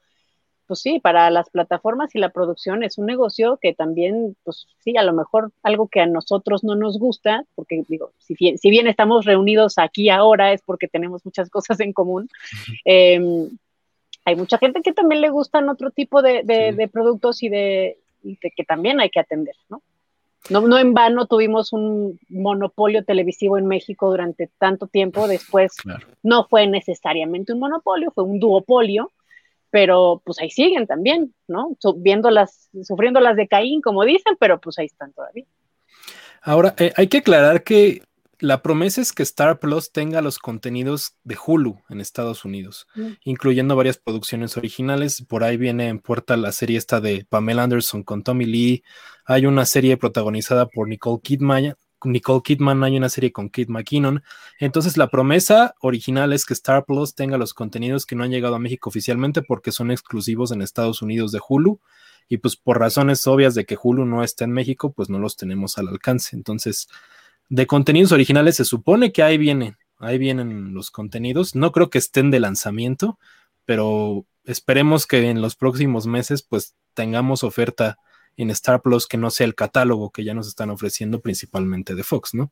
pues sí, para las plataformas y la producción es un negocio que también, pues sí, a lo mejor algo que a nosotros no nos gusta, porque digo, si, si bien estamos reunidos aquí ahora es porque tenemos muchas cosas en común, em, hay mucha gente que también le gustan otro tipo de, de, productos y de, y de que también hay que atender, ¿no? No, no en vano tuvimos un monopolio televisivo en México durante tanto tiempo. Después no fue necesariamente un monopolio, fue un duopolio, pero pues ahí siguen también, ¿no? Viendo las, sufriendo las de Caín, como dicen, pero pues ahí están todavía. Ahora, eh, hay que aclarar que la promesa es que Star Plus tenga los contenidos de Hulu en Estados Unidos, mm. incluyendo varias producciones originales. Por ahí viene en puerta la serie esta de Pamela Anderson con Tommy Lee. Hay una serie protagonizada por Nicole Kidman. Nicole Kidman, hay una serie con Kid McKinnon. Entonces, la promesa original es que Star Plus tenga los contenidos que no han llegado a México oficialmente porque son exclusivos en Estados Unidos de Hulu. Y pues por razones obvias de que Hulu no está en México, pues no los tenemos al alcance. Entonces, de contenidos originales se supone que ahí vienen, ahí vienen los contenidos. No creo que estén de lanzamiento, pero esperemos que en los próximos meses pues tengamos oferta en Star Plus que no sea el catálogo que ya nos están ofreciendo principalmente de Fox, ¿no?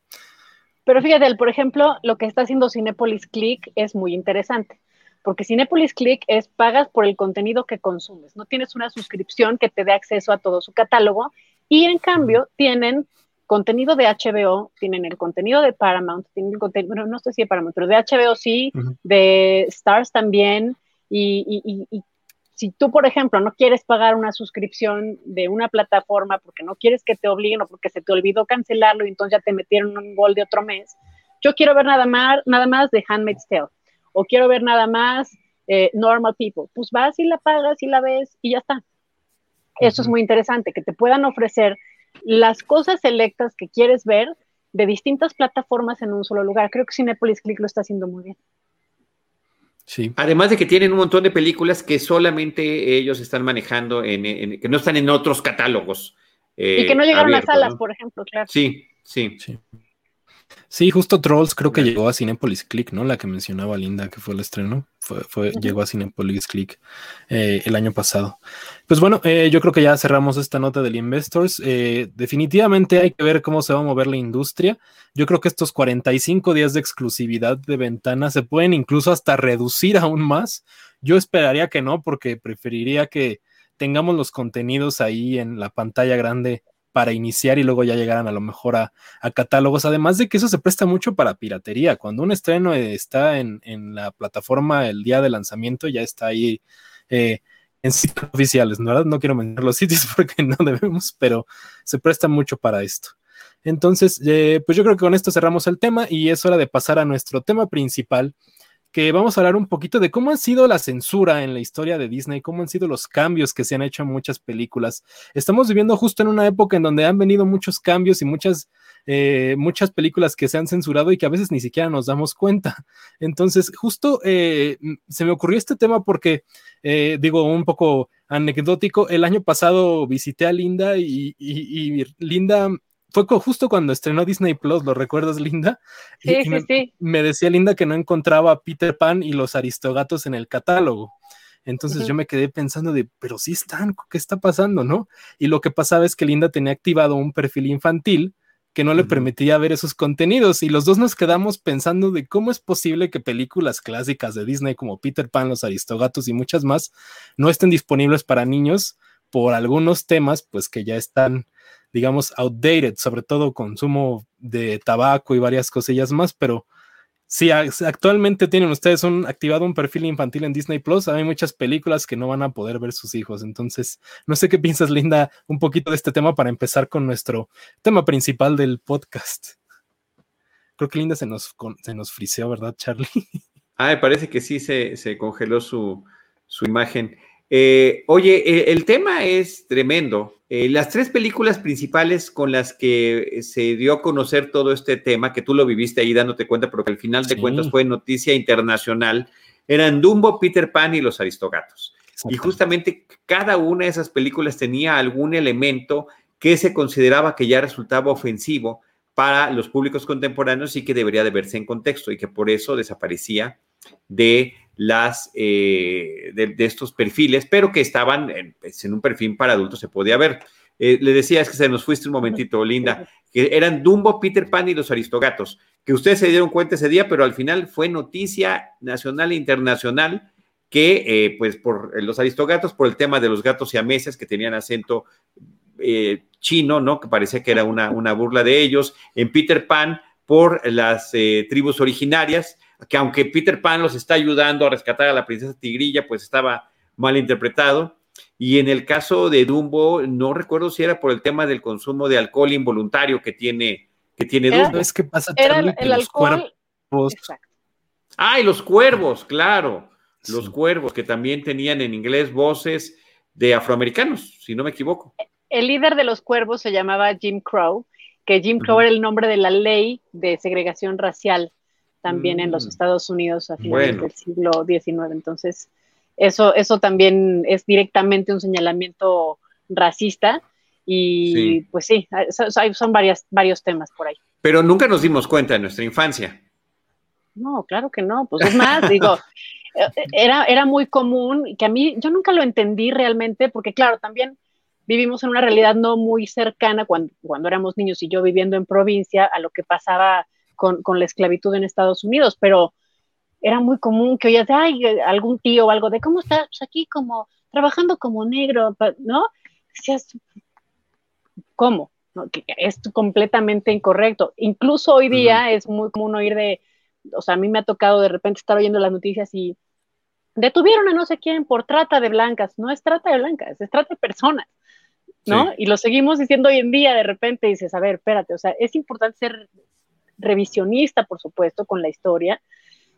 Pero fíjate, por ejemplo, lo que está haciendo Cinepolis Click es muy interesante, porque Cinepolis Click es pagas por el contenido que consumes, no tienes una suscripción que te dé acceso a todo su catálogo y en cambio tienen contenido de HBO, tienen el contenido de Paramount, tienen el contenido, bueno, no sé si de Paramount, pero de HBO sí, de Stars también, y, si tú, por ejemplo, no quieres pagar una suscripción de una plataforma porque no quieres que te obliguen o porque se te olvidó cancelarlo y entonces ya te metieron un gol de otro mes, yo quiero ver nada más, nada más de Handmaid's Tale, o quiero ver nada más eh, Normal People, pues vas y la pagas y la ves y ya está. Eso es muy interesante, que te puedan ofrecer las cosas selectas que quieres ver de distintas plataformas en un solo lugar. Creo que Cinepolis Click lo está haciendo muy bien. Sí. Además de que tienen un montón de películas que solamente ellos están manejando, en, que no están en otros catálogos. y que no llegaron a salas, por ejemplo, claro. Sí, sí. sí. Sí, justo Trolls creo que llegó a Cinepolis Click, ¿no? La que mencionaba Linda, que fue el estreno, fue, fue llegó a Cinepolis Click eh, el año pasado. Pues bueno, eh, yo creo que ya cerramos esta nota del Investors. Eh, definitivamente hay que ver cómo se va a mover la industria. Yo creo que estos 45 días de exclusividad de ventana se pueden incluso hasta reducir aún más. Yo esperaría que no, porque preferiría que tengamos los contenidos ahí en la pantalla grande para iniciar y luego ya llegaran a lo mejor a, catálogos. Además de que eso se presta mucho para piratería. Cuando un estreno está en, la plataforma el día de lanzamiento, ya está ahí eh, en sitios oficiales, ¿verdad? No quiero mencionar los sitios porque no debemos, pero se presta mucho para esto. Entonces, eh, pues yo creo que con esto cerramos el tema y es hora de pasar a nuestro tema principal, que vamos a hablar un poquito de cómo ha sido la censura en la historia de Disney, cómo han sido los cambios que se han hecho en muchas películas. Estamos viviendo justo en una época en donde han venido muchos cambios y muchas, eh, muchas películas que se han censurado y que a veces ni siquiera nos damos cuenta. Entonces, justo eh, se me ocurrió este tema porque, eh, digo, un poco anecdótico, el año pasado visité a Linda y Linda fue justo cuando estrenó Disney Plus, ¿lo recuerdas, Linda? Sí, sí, me, sí. Me decía Linda que no encontraba a Peter Pan y los Aristogatos en el catálogo. Entonces yo me quedé pensando de, pero sí están, ¿qué está pasando, no? Y lo que pasaba es que Linda tenía activado un perfil infantil que no le permitía ver esos contenidos y los dos nos quedamos pensando de cómo es posible que películas clásicas de Disney como Peter Pan, los Aristogatos y muchas más no estén disponibles para niños por algunos temas pues que ya están digamos, outdated, sobre todo consumo de tabaco y varias cosillas más, pero si actualmente tienen ustedes un, activado un perfil infantil en Disney Plus, hay muchas películas que no van a poder ver sus hijos. Entonces, no sé qué piensas, Linda, un poquito de este tema para empezar con nuestro tema principal del podcast. Creo que Linda se nos, se nos friseó, ¿verdad, Charlie? Ah, me parece que sí se, se congeló su, su imagen. Eh, oye, el tema es tremendo. Eh, las tres películas principales con las que se dio a conocer todo este tema, que tú lo viviste ahí dándote cuenta, pero que al final de cuentas fue noticia internacional, eran Dumbo, Peter Pan y los Aristogatos. Y justamente cada una de esas películas tenía algún elemento que se consideraba que ya resultaba ofensivo para los públicos contemporáneos y que debería de verse en contexto y que por eso desaparecía de las eh, de, estos perfiles, pero que estaban pues, en, un perfil para adultos, se podía ver. Eh, le decía, es que se nos fuiste un momentito, Linda, que eran Dumbo, Peter Pan y los Aristogatos, que ustedes se dieron cuenta ese día, pero al final fue noticia nacional e internacional que, eh, pues, por los Aristogatos, por el tema de los gatos siameses que tenían acento chino, ¿no? Que parecía que era una, una burla de ellos. En Peter Pan, por las tribus originarias, que aunque Peter Pan los está ayudando a rescatar a la princesa Tigrilla, pues estaba mal interpretado. Y en el caso de Dumbo, no recuerdo si era por el tema del consumo de alcohol involuntario que tiene, que tiene Dumbo. Es que pasa era el, los cuervos. Ah, y los cuervos, claro. Los cuervos que también tenían en inglés voces de afroamericanos, si no me equivoco. El líder de los cuervos se llamaba Jim Crow, que Jim Crow era el nombre de la ley de segregación racial también en los mm. Estados Unidos a finales del siglo XIX. Entonces, eso, eso también es directamente un señalamiento racista y pues sí, son, varias, varios temas por ahí. Pero nunca nos dimos cuenta en nuestra infancia. No, claro que no. Pues es más, digo, eh, era, era muy común que a mí, yo nunca lo entendí realmente, porque claro, también vivimos en una realidad no muy cercana cuando, cuando éramos niños y yo viviendo en provincia a lo que pasaba con, la esclavitud en Estados Unidos, pero era muy común que oías de ay, algún tío o algo de cómo estás pues aquí como trabajando como negro, ¿no? Decías, ¿cómo? es completamente incorrecto. Incluso hoy día es muy común oír de, o sea, a mí me ha tocado de repente estar oyendo las noticias y detuvieron a no sé quién por trata de blancas. No es trata de blancas, es trata de personas, ¿no? Y lo seguimos diciendo hoy en día, de repente dices, a ver, espérate, o sea, es importante ser revisionista, por supuesto, con la historia,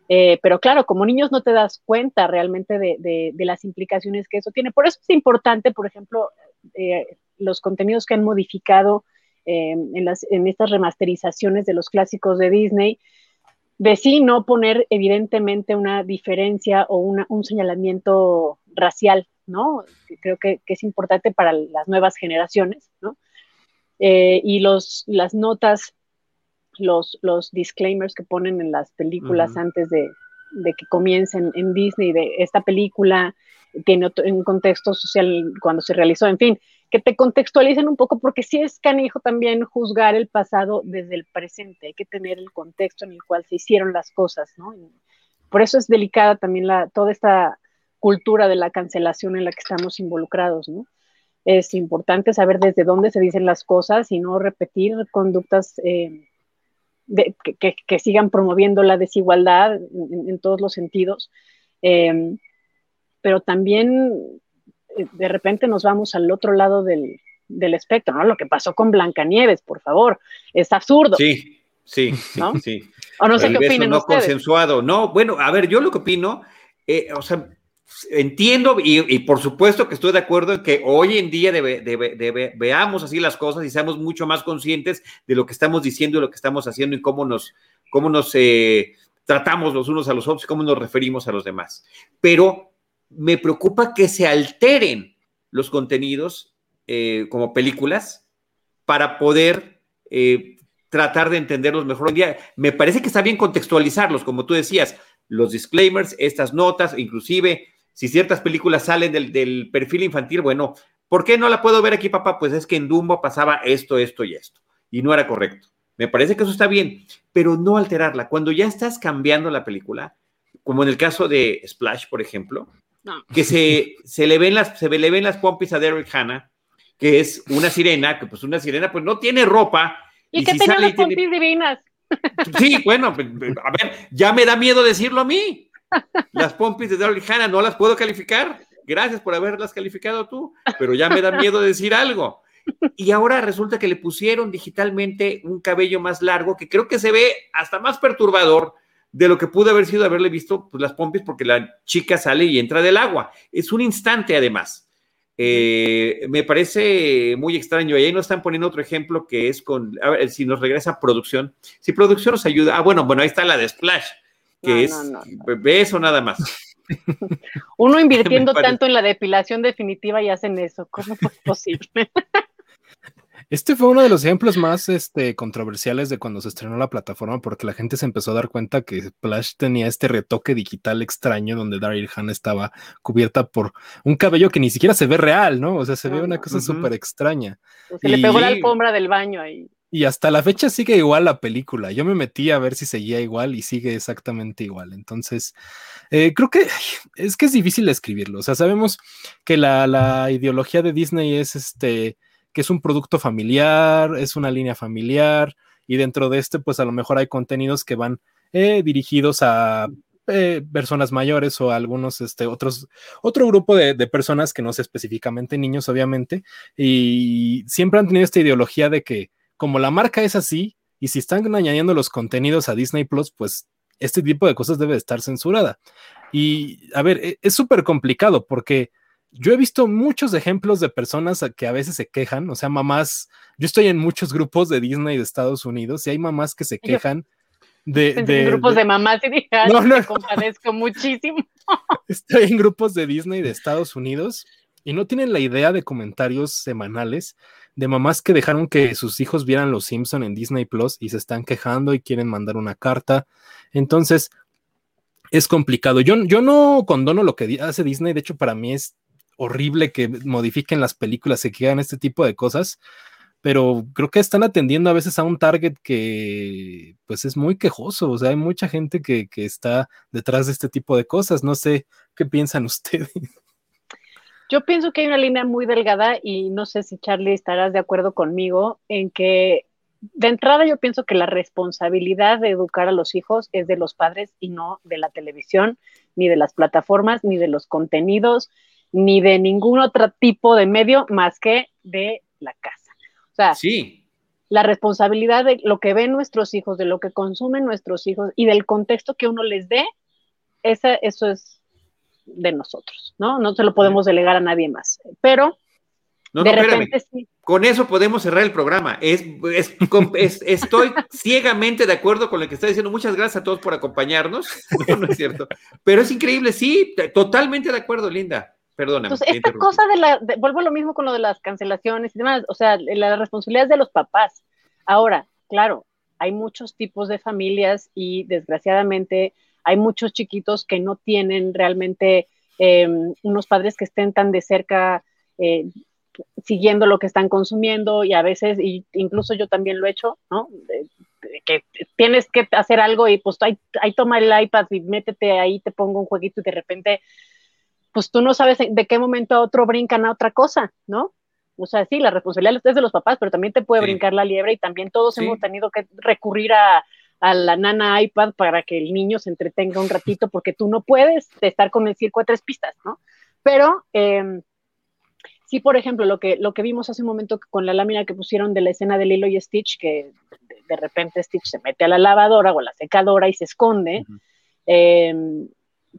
eh, pero claro, como niños no te das cuenta realmente de, las implicaciones que eso tiene. Por eso es importante, por ejemplo, eh, los contenidos que han modificado eh, en, las, en estas remasterizaciones de los clásicos de Disney, de sí no poner evidentemente una diferencia o un señalamiento racial, ¿no? Creo que, que, es importante para las nuevas generaciones, ¿no? y los, las notas los, los disclaimers que ponen en las películas antes de, que comiencen en Disney, de esta película tiene un contexto social cuando se realizó, en fin, que te contextualicen un poco, porque sí es canijo también juzgar el pasado desde el presente, hay que tener el contexto en el cual se hicieron las cosas, ¿no? por eso es delicada también la, toda esta cultura de la cancelación en la que estamos involucrados, ¿no? Es importante saber desde dónde se dicen las cosas y no repetir conductas eh, que, sigan promoviendo la desigualdad en, todos los sentidos. Eh, pero también eh, de repente nos vamos al otro lado del, espectro, ¿no? Lo que pasó con Blancanieves, por favor, es absurdo. Sí, sí, sí. O no sé qué opinan no consensuado. No, bueno, a ver, yo lo que opino, o sea, entiendo y, por supuesto que estoy de acuerdo en que hoy en día veamos así las cosas y seamos mucho más conscientes de lo que estamos diciendo y lo que estamos haciendo y cómo nos, cómo nos eh, tratamos los unos a los otros y cómo nos referimos a los demás. Pero me preocupa que se alteren los contenidos eh, como películas para poder eh, tratar de entenderlos mejor. Hoy día me parece que está bien contextualizarlos, como tú decías, los disclaimers, estas notas, inclusive si ciertas películas salen del, perfil infantil, bueno, ¿por qué no la puedo ver aquí, papá? Pues es que en Dumbo pasaba esto, esto y esto, y no era correcto. Me parece que eso está bien, pero no alterarla. Cuando ya estás cambiando la película, como en el caso de Splash, por ejemplo, que se, se, le ven las, se le ven las pompis a Derek Hanna, que es una sirena, que pues una sirena pues no tiene ropa. Y, que tenía las pompis divinas. Sí, bueno, a ver, ya me da miedo decirlo a mí. Las pompis de Daryl Hannah no las puedo calificar. Gracias por haberlas calificado tú, pero ya me da miedo decir algo. Y ahora resulta que le pusieron digitalmente un cabello más largo que creo que se ve hasta más perturbador de lo que pudo haber sido haberle visto pues, las pompis porque la chica sale y entra del agua. Es un instante además. Eh, me parece muy extraño. Y ahí nos están poniendo otro ejemplo que es con, a ver, si nos regresa producción. Si producción nos ayuda, ah, bueno, bueno, ahí está la de Splash que es eso nada más. Uno invirtiendo tanto en la depilación definitiva y hacen eso. ¿Cómo fue posible? Este fue uno de los ejemplos más este, controversiales de cuando se estrenó la plataforma, porque la gente se empezó a dar cuenta que Splash tenía este retoque digital extraño donde Daryl Hannah estaba cubierta por un cabello que ni siquiera se ve real, ¿no? O sea, se ve una cosa súper extraña. Se le pegó la alfombra del baño ahí. Y hasta la fecha sigue igual la película. Yo me metí a ver si seguía igual y sigue exactamente igual. Entonces, eh, creo que es que es difícil escribirlo. O sea, sabemos que la, ideología de Disney es este, que es un producto familiar, es una línea familiar, y dentro de este, pues a lo mejor hay contenidos que van eh, dirigidos a eh, personas mayores o algunos, este, otros, otro grupo de, de, personas que no sé específicamente niños, obviamente, y siempre han tenido esta ideología de que como la marca es así, y si están añadiendo los contenidos a Disney Plus, pues este tipo de cosas debe estar censurada. Y a ver, e, es súper complicado porque yo he visto muchos ejemplos de personas que a veces se quejan, o sea, mamás, yo estoy en muchos grupos de Disney de Estados Unidos y hay mamás que se quejan. De, de, grupos de, mamás y dije, no, no, compadezco muchísimo. Estoy en grupos de Disney de Estados Unidos y no tienen la idea de comentarios semanales de mamás que dejaron que sus hijos vieran Los Simpson en Disney Plus y se están quejando y quieren mandar una carta. Entonces, es complicado. Yo, yo no condono lo que hace Disney. De hecho, para mí es horrible que modifiquen las películas que hagan este tipo de cosas. Pero creo que están atendiendo a veces a un target que pues es muy quejoso. O sea, hay mucha gente que, que está detrás de este tipo de cosas. No sé qué piensan ustedes. Yo pienso que hay una línea muy delgada y no sé si Charlie estarás de acuerdo conmigo en que de entrada yo pienso que la responsabilidad de educar a los hijos es de los padres y no de la televisión, ni de las plataformas, ni de los contenidos, ni de ningún otro tipo de medio más que de la casa. O sea, sí. la responsabilidad de lo que ven nuestros hijos, de lo que consumen nuestros hijos y del contexto que uno les dé, esa, eso es de nosotros, ¿no? No se lo podemos delegar a nadie más. Pero de repente sí. Con eso podemos cerrar el programa. Es, estoy ciegamente de acuerdo con lo que está diciendo. Muchas gracias a todos por acompañarnos. No, es cierto. Pero es increíble, sí, totalmente de acuerdo, Linda. Perdóname. Entonces, esta cosa de la, vuelvo a lo mismo con lo de las cancelaciones y demás, o sea, la responsabilidad es de los papás. Ahora, claro, hay muchos tipos de familias y desgraciadamente hay muchos chiquitos que no tienen realmente em, unos padres que estén tan de cerca eh, siguiendo lo que están consumiendo y a veces, y incluso yo también lo he hecho, ¿no? que tienes que hacer algo y pues ahí, ahí, toma el iPad y métete ahí, te pongo un jueguito y de repente, pues tú no sabes de qué momento a otro brincan a otra cosa, ¿no? O sea, sí, la responsabilidad es de los papás, pero también te puede brincar la liebre y también todos hemos tenido que recurrir a, a, la nana iPad para que el niño se entretenga un ratito porque tú no puedes estar con el circo a tres pistas, ¿no? Pero... Eh, sí, por ejemplo, lo que, lo que vimos hace un momento con la lámina que pusieron de la escena de Lilo y Stitch, que de, repente Stitch se mete a la lavadora o a la secadora y se esconde, em,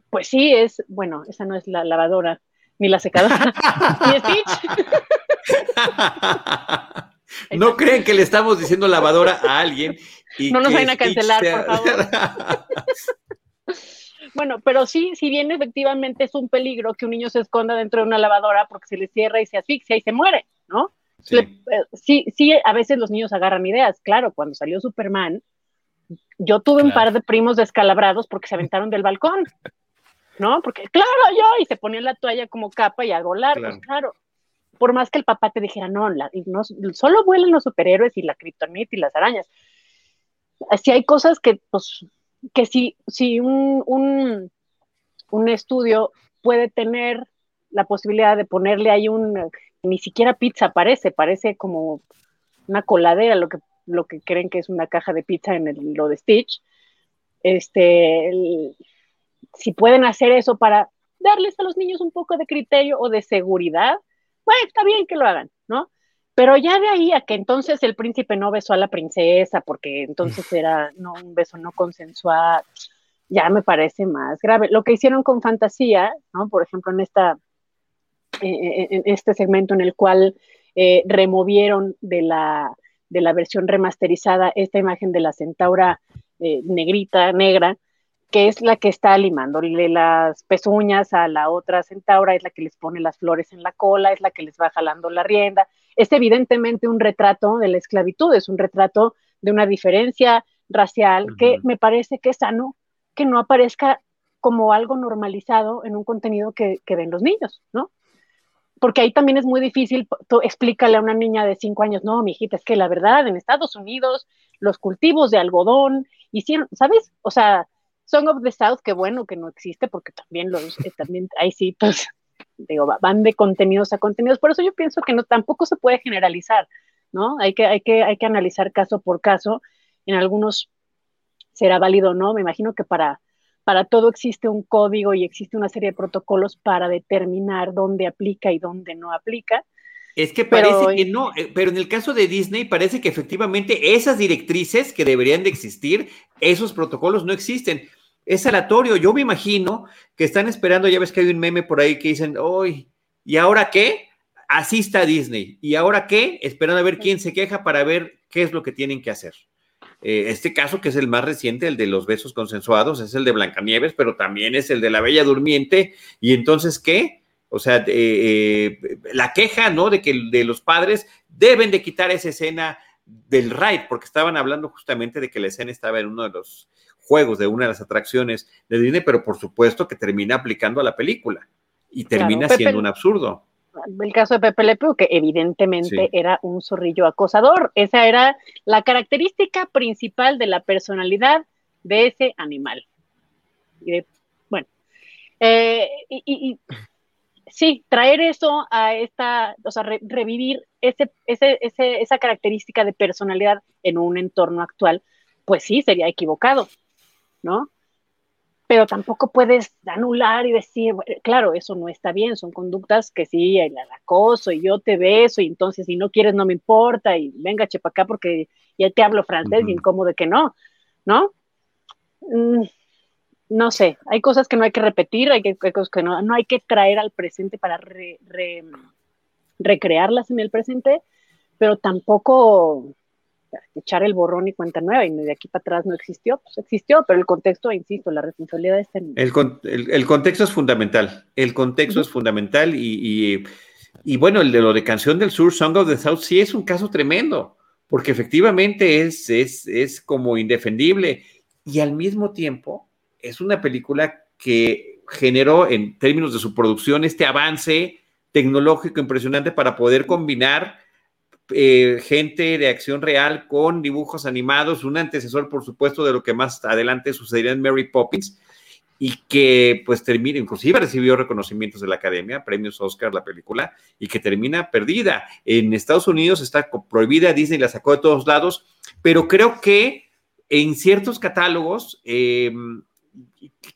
pues sí, es, bueno, esa no es la lavadora, ni la secadora, ni Stitch. no creen que le estamos diciendo lavadora a alguien. No nos vayan a cancelar, por favor. Bueno, pero sí, si bien efectivamente es un peligro que un niño se esconda dentro de una lavadora porque se le cierra y se asfixia y se muere, ¿no? Sí. Eh, sí, sí, a veces los niños agarran ideas. Claro, cuando salió Superman, yo tuve un par de primos descalabrados porque se aventaron del balcón, ¿no? Porque, claro, yo, y se ponían la toalla como capa y a volar, pues claro. Por más que el papá te dijera, no, no solo vuelan los superhéroes y la kriptonita y las arañas. Si hay cosas que, pues, que si, si un, un, un, estudio puede tener la posibilidad de ponerle ahí un, ni siquiera pizza parece, parece como una coladera, lo que, lo que creen que es una caja de pizza en el, lo de Stitch, este, si pueden hacer eso para darles a los niños un poco de criterio o de seguridad, bueno, está bien que lo hagan, ¿no? Pero ya de ahí a que entonces el príncipe no besó a la princesa, porque entonces era no, un beso no consensuado, ya me parece más grave. Lo que hicieron con fantasía, ¿no? Por ejemplo, en, esta, eh, eh, en este segmento en el cual eh, removieron de la, de la versión remasterizada esta imagen de la centaura negrita, negra, que es la que está limándole las pezuñas a la otra centaura, es la que les pone las flores en la cola, es la que les va jalando la rienda, es evidentemente un retrato de la esclavitud, es un retrato de una diferencia racial que me parece que es sano que no aparezca como algo normalizado en un contenido que, ven los niños, ¿no? Porque ahí también es muy difícil, explícale a una niña de cinco años, no, mi hijita, es que la verdad, en Estados Unidos, los cultivos de algodón hicieron, ¿sabes? O sea, Song of the South, que bueno que no existe, porque también los, eh, también hay citas digo, van de contenidos a contenidos. Por eso yo pienso que no, tampoco se puede generalizar, ¿no? Hay que, hay que, hay que analizar caso por caso. En algunos será válido no. Me imagino que para, para todo existe un código y existe una serie de protocolos para determinar dónde aplica y dónde no aplica. Es que parece que no, eh, pero en el caso de Disney parece que efectivamente esas directrices que deberían de existir, esos protocolos no existen es aleatorio. Yo me imagino que están esperando, ya ves que hay un meme por ahí que dicen, hoy, ¿y ahora qué? Así está Disney. ¿Y ahora qué? Esperando a ver quién se queja para ver qué es lo que tienen que hacer. Eh, este caso, que es el más reciente, el de los besos consensuados, es el de Blancanieves, pero también es el de la Bella Durmiente. ¿Y entonces qué? O sea, eh, la queja, ¿no? De que de los padres deben de quitar esa escena del ride, porque estaban hablando justamente de que la escena estaba en uno de los juegos de una de las atracciones de Disney, pero por supuesto que termina aplicando a la película y termina siendo un absurdo. El caso de Pepe Le que evidentemente era un zorrillo acosador. Esa era la característica principal de la personalidad de ese animal. bueno, eh, y, sí, traer eso a esta, o sea, revivir ese, ese, esa característica de personalidad en un entorno actual, pues sí, sería equivocado. ¿No? Pero tampoco puedes anular y decir, claro, eso no está bien, son conductas que sí, el, acoso y yo te beso y entonces si no quieres no me importa y venga, chepa acá porque ya te hablo francés y incómodo que no, ¿no? Mm, no sé, hay cosas que no hay que repetir, hay, que, cosas que no, no hay que traer al presente para recrearlas en el presente, pero tampoco echar el borrón y cuenta nueva y de aquí para atrás no existió, pues existió, pero el contexto, insisto, la responsabilidad está en... El, el, contexto es fundamental, el contexto es fundamental y, y, bueno, el de lo de Canción del Sur, Song of the South, sí es un caso tremendo, porque efectivamente es, es, es como indefendible y al mismo tiempo es una película que generó en términos de su producción este avance tecnológico impresionante para poder combinar eh, gente de acción real con dibujos animados, un antecesor, por supuesto, de lo que más adelante sucedería en Mary Poppins, y que pues termina, inclusive recibió reconocimientos de la academia, premios Oscar la película, y que termina perdida. En Estados Unidos está prohibida, Disney la sacó de todos lados, pero creo que en ciertos catálogos, em,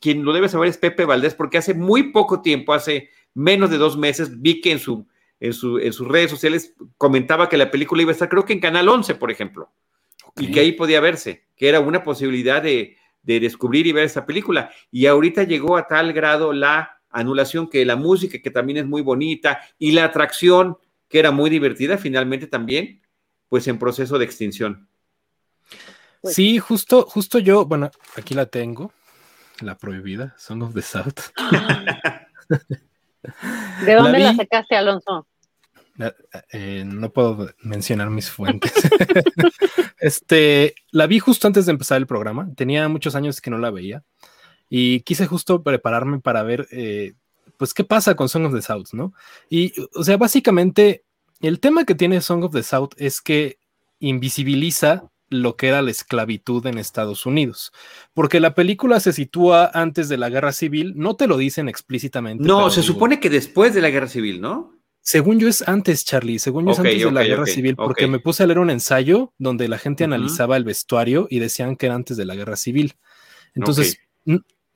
quien lo debe saber es Pepe Valdés, porque hace muy poco tiempo, hace menos de dos meses, vi que en su en, sus redes sociales comentaba que la película iba a estar, creo que en Canal 11, por ejemplo, y que ahí podía verse, que era una posibilidad de, descubrir y ver esa película. Y ahorita llegó a tal grado la anulación que la música, que también es muy bonita, y la atracción, que era muy divertida, finalmente también, pues en proceso de extinción. Pues sí, justo, justo yo, bueno, aquí la tengo, la prohibida, Song of the South. ¿De dónde la, sacaste, Alonso? Eh, no puedo mencionar mis fuentes. este, la vi justo antes de empezar el programa. Tenía muchos años que no la veía y quise justo prepararme para ver, eh, pues, qué pasa con Song of the South, ¿no? Y, o sea, básicamente, el tema que tiene Song of the South es que invisibiliza lo que era la esclavitud en Estados Unidos. Porque la película se sitúa antes de la guerra civil, no te lo dicen explícitamente. No, se supone que después de la guerra civil, ¿no? Según yo es antes, Charlie, según yo es antes de la guerra civil, porque me puse a leer un ensayo donde la gente analizaba el vestuario y decían que era antes de la guerra civil. Entonces,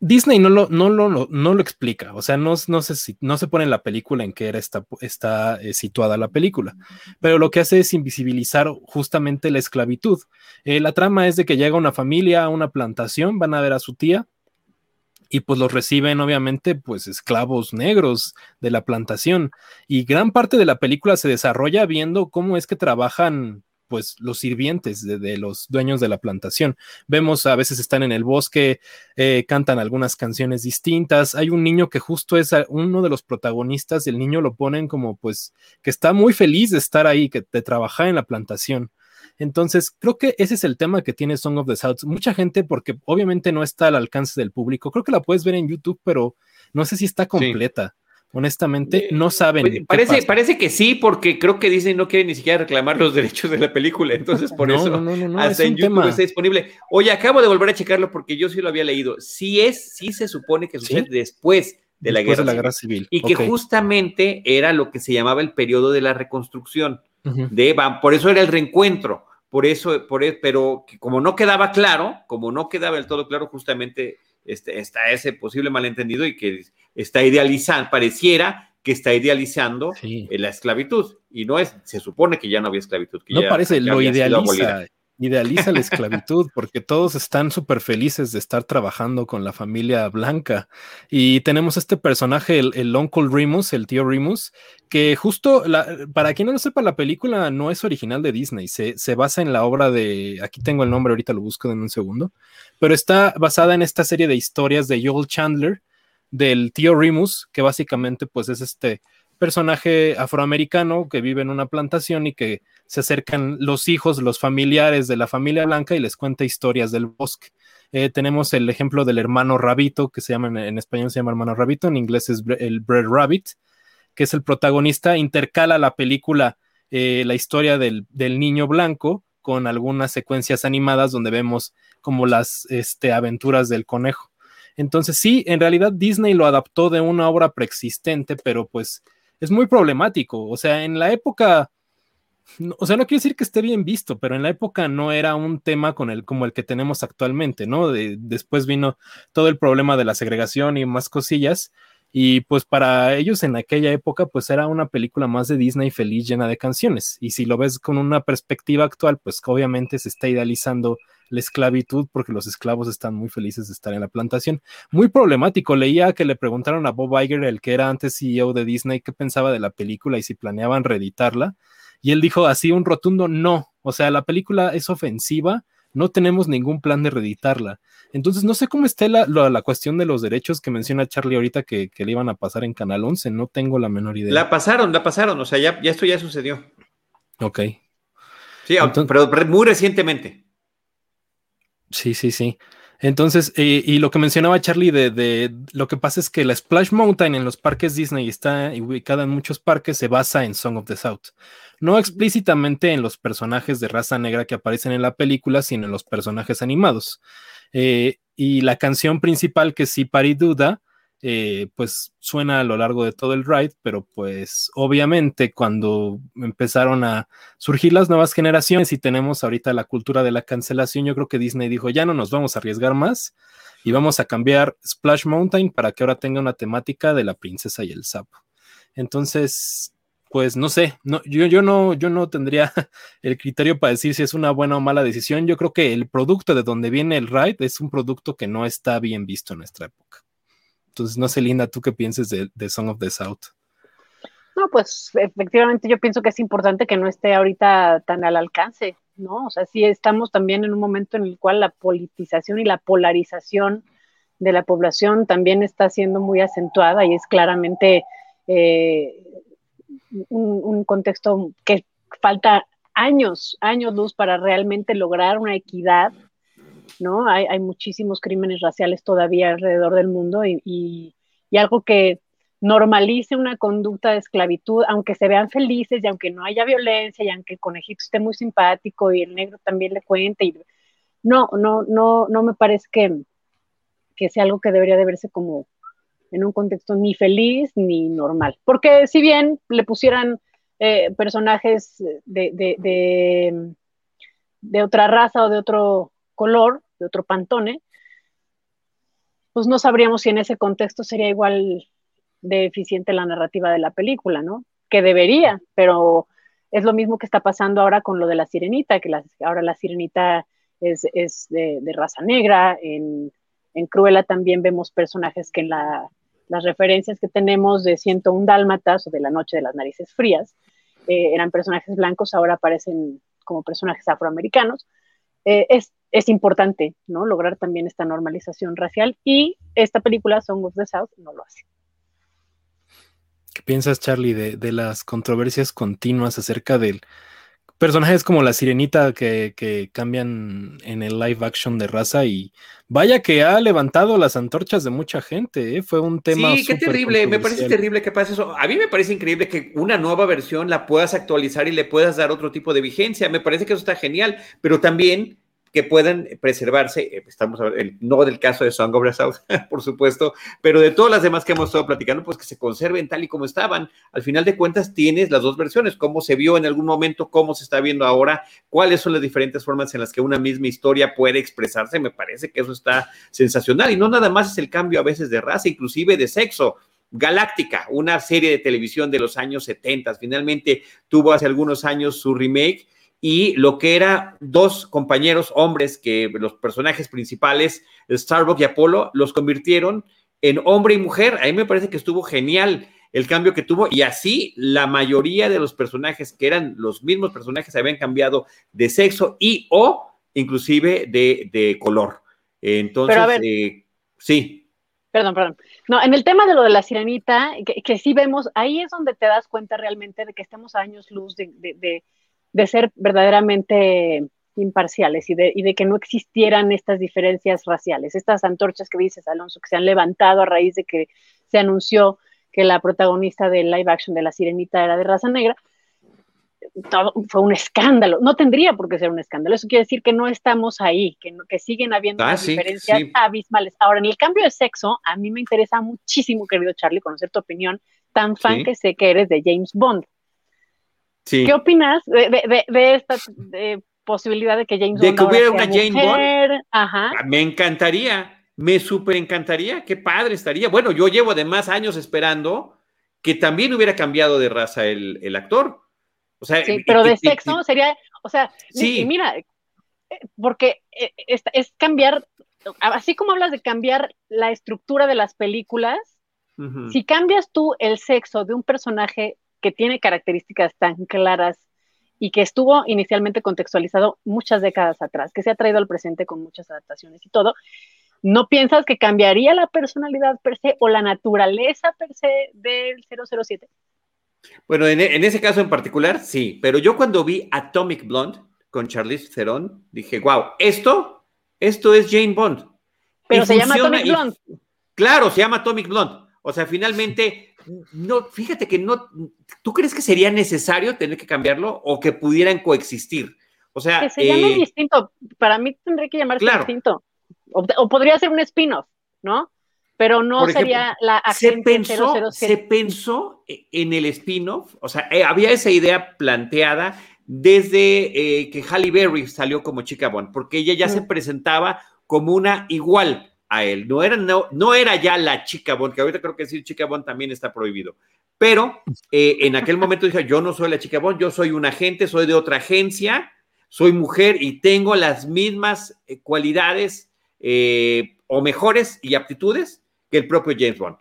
Disney no lo, no, lo, no lo explica, o sea, no, no, se, no se pone en la película en que era está, está eh, situada la película, pero lo que hace es invisibilizar justamente la esclavitud. Eh, la trama es de que llega una familia a una plantación, van a ver a su tía y pues los reciben obviamente pues esclavos negros de la plantación y gran parte de la película se desarrolla viendo cómo es que trabajan pues los sirvientes de, los dueños de la plantación. Vemos a veces están en el bosque, eh, cantan algunas canciones distintas. Hay un niño que justo es uno de los protagonistas, el niño lo ponen como pues que está muy feliz de estar ahí, que de trabajar en la plantación. Entonces, creo que ese es el tema que tiene Song of the South. Mucha gente, porque obviamente no está al alcance del público, creo que la puedes ver en YouTube, pero no sé si está completa honestamente, no saben. Pues, parece, parece que sí, porque creo que Disney no quiere ni siquiera reclamar los derechos de la película, entonces por eso no, hasta en YouTube está disponible. Oye, acabo de volver a checarlo porque yo sí lo había leído. Sí es, sí se supone que sucede después de la, guerra, civil. Y que justamente era lo que se llamaba el periodo de la reconstrucción de por eso era el reencuentro, por eso, por, e, pero como no quedaba claro, como no quedaba del todo claro, justamente este, está ese posible malentendido y que está idealizando, pareciera que está idealizando la esclavitud. Y no es, se supone que ya no había esclavitud. no parece, lo idealiza. Idealiza la esclavitud porque todos están súper felices de estar trabajando con la familia blanca. Y tenemos este personaje, el, el Uncle Remus, el tío Remus, que justo, para quien no lo sepa, la película no es original de Disney, se, se basa en la obra de, aquí tengo el nombre, ahorita lo busco en un segundo, pero está basada en esta serie de historias de Joel Chandler, del tío Remus, que básicamente pues es este personaje afroamericano que vive en una plantación y que se acercan los hijos, los familiares de la familia blanca y les cuenta historias del bosque. Eh, tenemos el ejemplo del hermano Rabito, que se llama en, español se llama hermano Rabito, en inglés es el Bread Rabbit, que es el protagonista, intercala la película, eh, la historia del, del, niño blanco con algunas secuencias animadas donde vemos como las este, aventuras del conejo. Entonces sí, en realidad Disney lo adaptó de una obra preexistente, pero pues es muy problemático. O sea, en la época, o sea, no quiero decir que esté bien visto, pero en la época no era un tema como el que tenemos actualmente, ¿no? después vino todo el problema de la segregación y más cosillas. Y pues para ellos en aquella época, pues era una película más de Disney feliz llena de canciones. Y si lo ves con una perspectiva actual, pues obviamente se está idealizando la esclavitud porque los esclavos están muy felices de estar en la plantación. Muy problemático. Leía que le preguntaron a Bob Iger, el que era antes CEO de Disney, qué pensaba de la película y si planeaban reeditarla. Y él dijo así un rotundo no. O sea, la película es ofensiva, no tenemos ningún plan de reeditarla. Entonces, no sé cómo está la, la, cuestión de los derechos que menciona Charlie ahorita que, que, le iban a pasar en Canal 11, no tengo la menor idea. La pasaron, la pasaron, o sea, ya, ya esto ya sucedió. Ok. Sí, pero muy recientemente. Sí, sí, sí. Entonces, eh, y lo que mencionaba Charlie de, lo que pasa es que la Splash Mountain en los parques Disney está ubicada en muchos parques, se basa en Song of the South. No explícitamente en los personajes de raza negra que aparecen en la película, sino en los personajes animados. Eh, y la canción principal, que sí Duda, eh, pues suena a lo largo de todo el ride, pero pues obviamente cuando empezaron a surgir las nuevas generaciones y tenemos ahorita la cultura de la cancelación, yo creo que Disney dijo, ya no nos vamos a arriesgar más y vamos a cambiar Splash Mountain para que ahora tenga una temática de la princesa y el sapo. Entonces, pues no sé, yo, yo, no, yo no tendría el criterio para decir si es una buena o mala decisión. Yo creo que el producto de donde viene el ride es un producto que no está bien visto en nuestra época. Entonces, no sé, Linda, ¿tú qué piensas de, Song of the South? No, pues efectivamente yo pienso que es importante que no esté ahorita tan al alcance, ¿no? O sea, sí estamos también en un momento en el cual la politización y la polarización de la población también está siendo muy acentuada y es claramente eh, un, un, contexto que falta años, años luz para realmente lograr una equidad ¿no? Hay, muchísimos crímenes raciales todavía alrededor del mundo y, algo que normalice una conducta de esclavitud, aunque se vean felices y aunque no haya violencia y aunque el conejito esté muy simpático y el negro también le cuente. Y, no, no, no, no me parece que, que sea algo que debería de verse como en un contexto ni feliz ni normal. Porque si bien le pusieran eh, personajes de, de, de, otra raza o de otro color, de otro pantone, pues no sabríamos si en ese contexto sería igual de eficiente la narrativa de la película, ¿no? Que debería, pero es lo mismo que está pasando ahora con lo de la sirenita, que ahora la sirenita es, de, raza negra, en, Cruella también vemos personajes que en las referencias que tenemos de 101 Dálmatas o de La Noche de las Narices Frías, eh, eran personajes blancos, ahora aparecen como personajes afroamericanos. Eh, es es importante, ¿no? Lograr también esta normalización racial y esta película, Song of the South, no lo hace. ¿Qué piensas, Charlie, de, las controversias continuas acerca del personajes como la sirenita que, cambian en el live action de raza y vaya que ha levantado las antorchas de mucha gente, ¿eh? fue un tema. Sí, qué terrible, me parece terrible que pase eso. A mí me parece increíble que una nueva versión la puedas actualizar y le puedas dar otro tipo de vigencia, me parece que eso está genial, pero también que puedan preservarse, eh, estamos el, no del caso de Song of por supuesto, pero de todas las demás que hemos estado platicando, pues que se conserven tal y como estaban. Al final de cuentas tienes las dos versiones, cómo se vio en algún momento, cómo se está viendo ahora, cuáles son las diferentes formas en las que una misma historia puede expresarse, me parece que eso está sensacional y no nada más es el cambio a veces de raza, inclusive de sexo. Galáctica, una serie de televisión de los años 70, finalmente tuvo hace algunos años su remake y lo que era dos compañeros hombres que los personajes principales, Starbuck y Apolo, los convirtieron en hombre y mujer. A mí me parece que estuvo genial el cambio que tuvo y así la mayoría de los personajes que eran los mismos personajes habían cambiado de sexo y o inclusive de, color. Entonces, eh, sí. Perdón, perdón. No, en el tema de lo de la sirenita, que, sí vemos, ahí es donde te das cuenta realmente de que estamos a años luz de de ser verdaderamente imparciales y de, y de, que no existieran estas diferencias raciales, estas antorchas que dices, Alonso, que se han levantado a raíz de que se anunció que la protagonista del live action de La Sirenita era de raza negra, fue un escándalo. No tendría por qué ser un escándalo. Eso quiere decir que no estamos ahí, que, que siguen habiendo ah, diferencias abismales. Ahora, en el cambio de sexo, a mí me interesa muchísimo, querido Charlie, conocer tu opinión, tan fan que sé que eres de James Bond. ¿Qué opinas de, esta posibilidad de que James Bond. De que hubiera una Jane Bond. Ajá. Ah, me encantaría, me súper encantaría, qué padre estaría. Bueno, yo llevo además años esperando que también hubiera cambiado de raza el, actor. O sea, sí, pero de sexo sería, o sea, sí. mira, eh, porque eh, es, es, cambiar, así como hablas de cambiar la estructura de las películas, si cambias tú el sexo de un personaje que tiene características tan claras y que estuvo inicialmente contextualizado muchas décadas atrás, que se ha traído al presente con muchas adaptaciones y todo, ¿no piensas que cambiaría la personalidad per se o la naturaleza per se del 007? Bueno, en, ese caso en particular, sí, pero yo cuando vi Atomic Blonde, con Charlize Theron, dije, wow, esto, esto es Jane Bond. Pero se llama Atomic Blonde. Claro, se llama Atomic Blonde. O sea, finalmente, no, fíjate que no, ¿tú crees que sería necesario tener que cambiarlo o que pudieran coexistir? O sea, que se llame eh, distinto. Para mí tendría que llamarse distinto. O, podría ser un spin-off, ¿no? Pero no sería la se pensó, se pensó en el spin-off, o sea, eh, había esa idea planteada desde eh, que Halle Berry salió como chica Bond, porque ella ya se presentaba como una igual a él. No era, no, no era ya la chica Bond, que ahorita creo que decir chica Bond también está prohibido. Pero eh, en aquel momento dije, yo no soy la chica Bond, yo soy un agente, soy de otra agencia, soy mujer y tengo las mismas eh, cualidades eh, o mejores y aptitudes que el propio James Bond.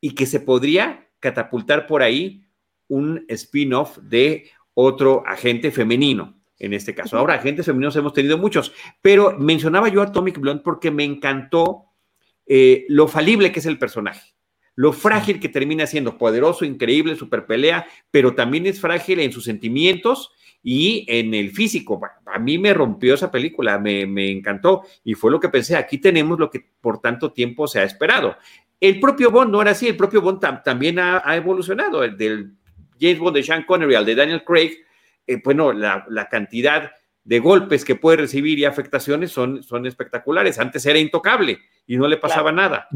Y que se podría catapultar por ahí un spin-off de otro agente femenino en este caso. Ahora, agentes femeninos hemos tenido muchos, pero mencionaba yo a Atomic Blonde porque me encantó eh, lo falible que es el personaje, lo frágil que termina siendo, poderoso, increíble, super pelea, pero también es frágil en sus sentimientos y en el físico. A mí me rompió esa película, me, encantó y fue lo que pensé, aquí tenemos lo que por tanto tiempo se ha esperado. El propio Bond no era así, el propio Bond también ha, evolucionado, el del James Bond de Sean Connery al de Daniel Craig, eh, bueno, la, la, cantidad de golpes que puede recibir y afectaciones son, son espectaculares. Antes era intocable y no le pasaba nada.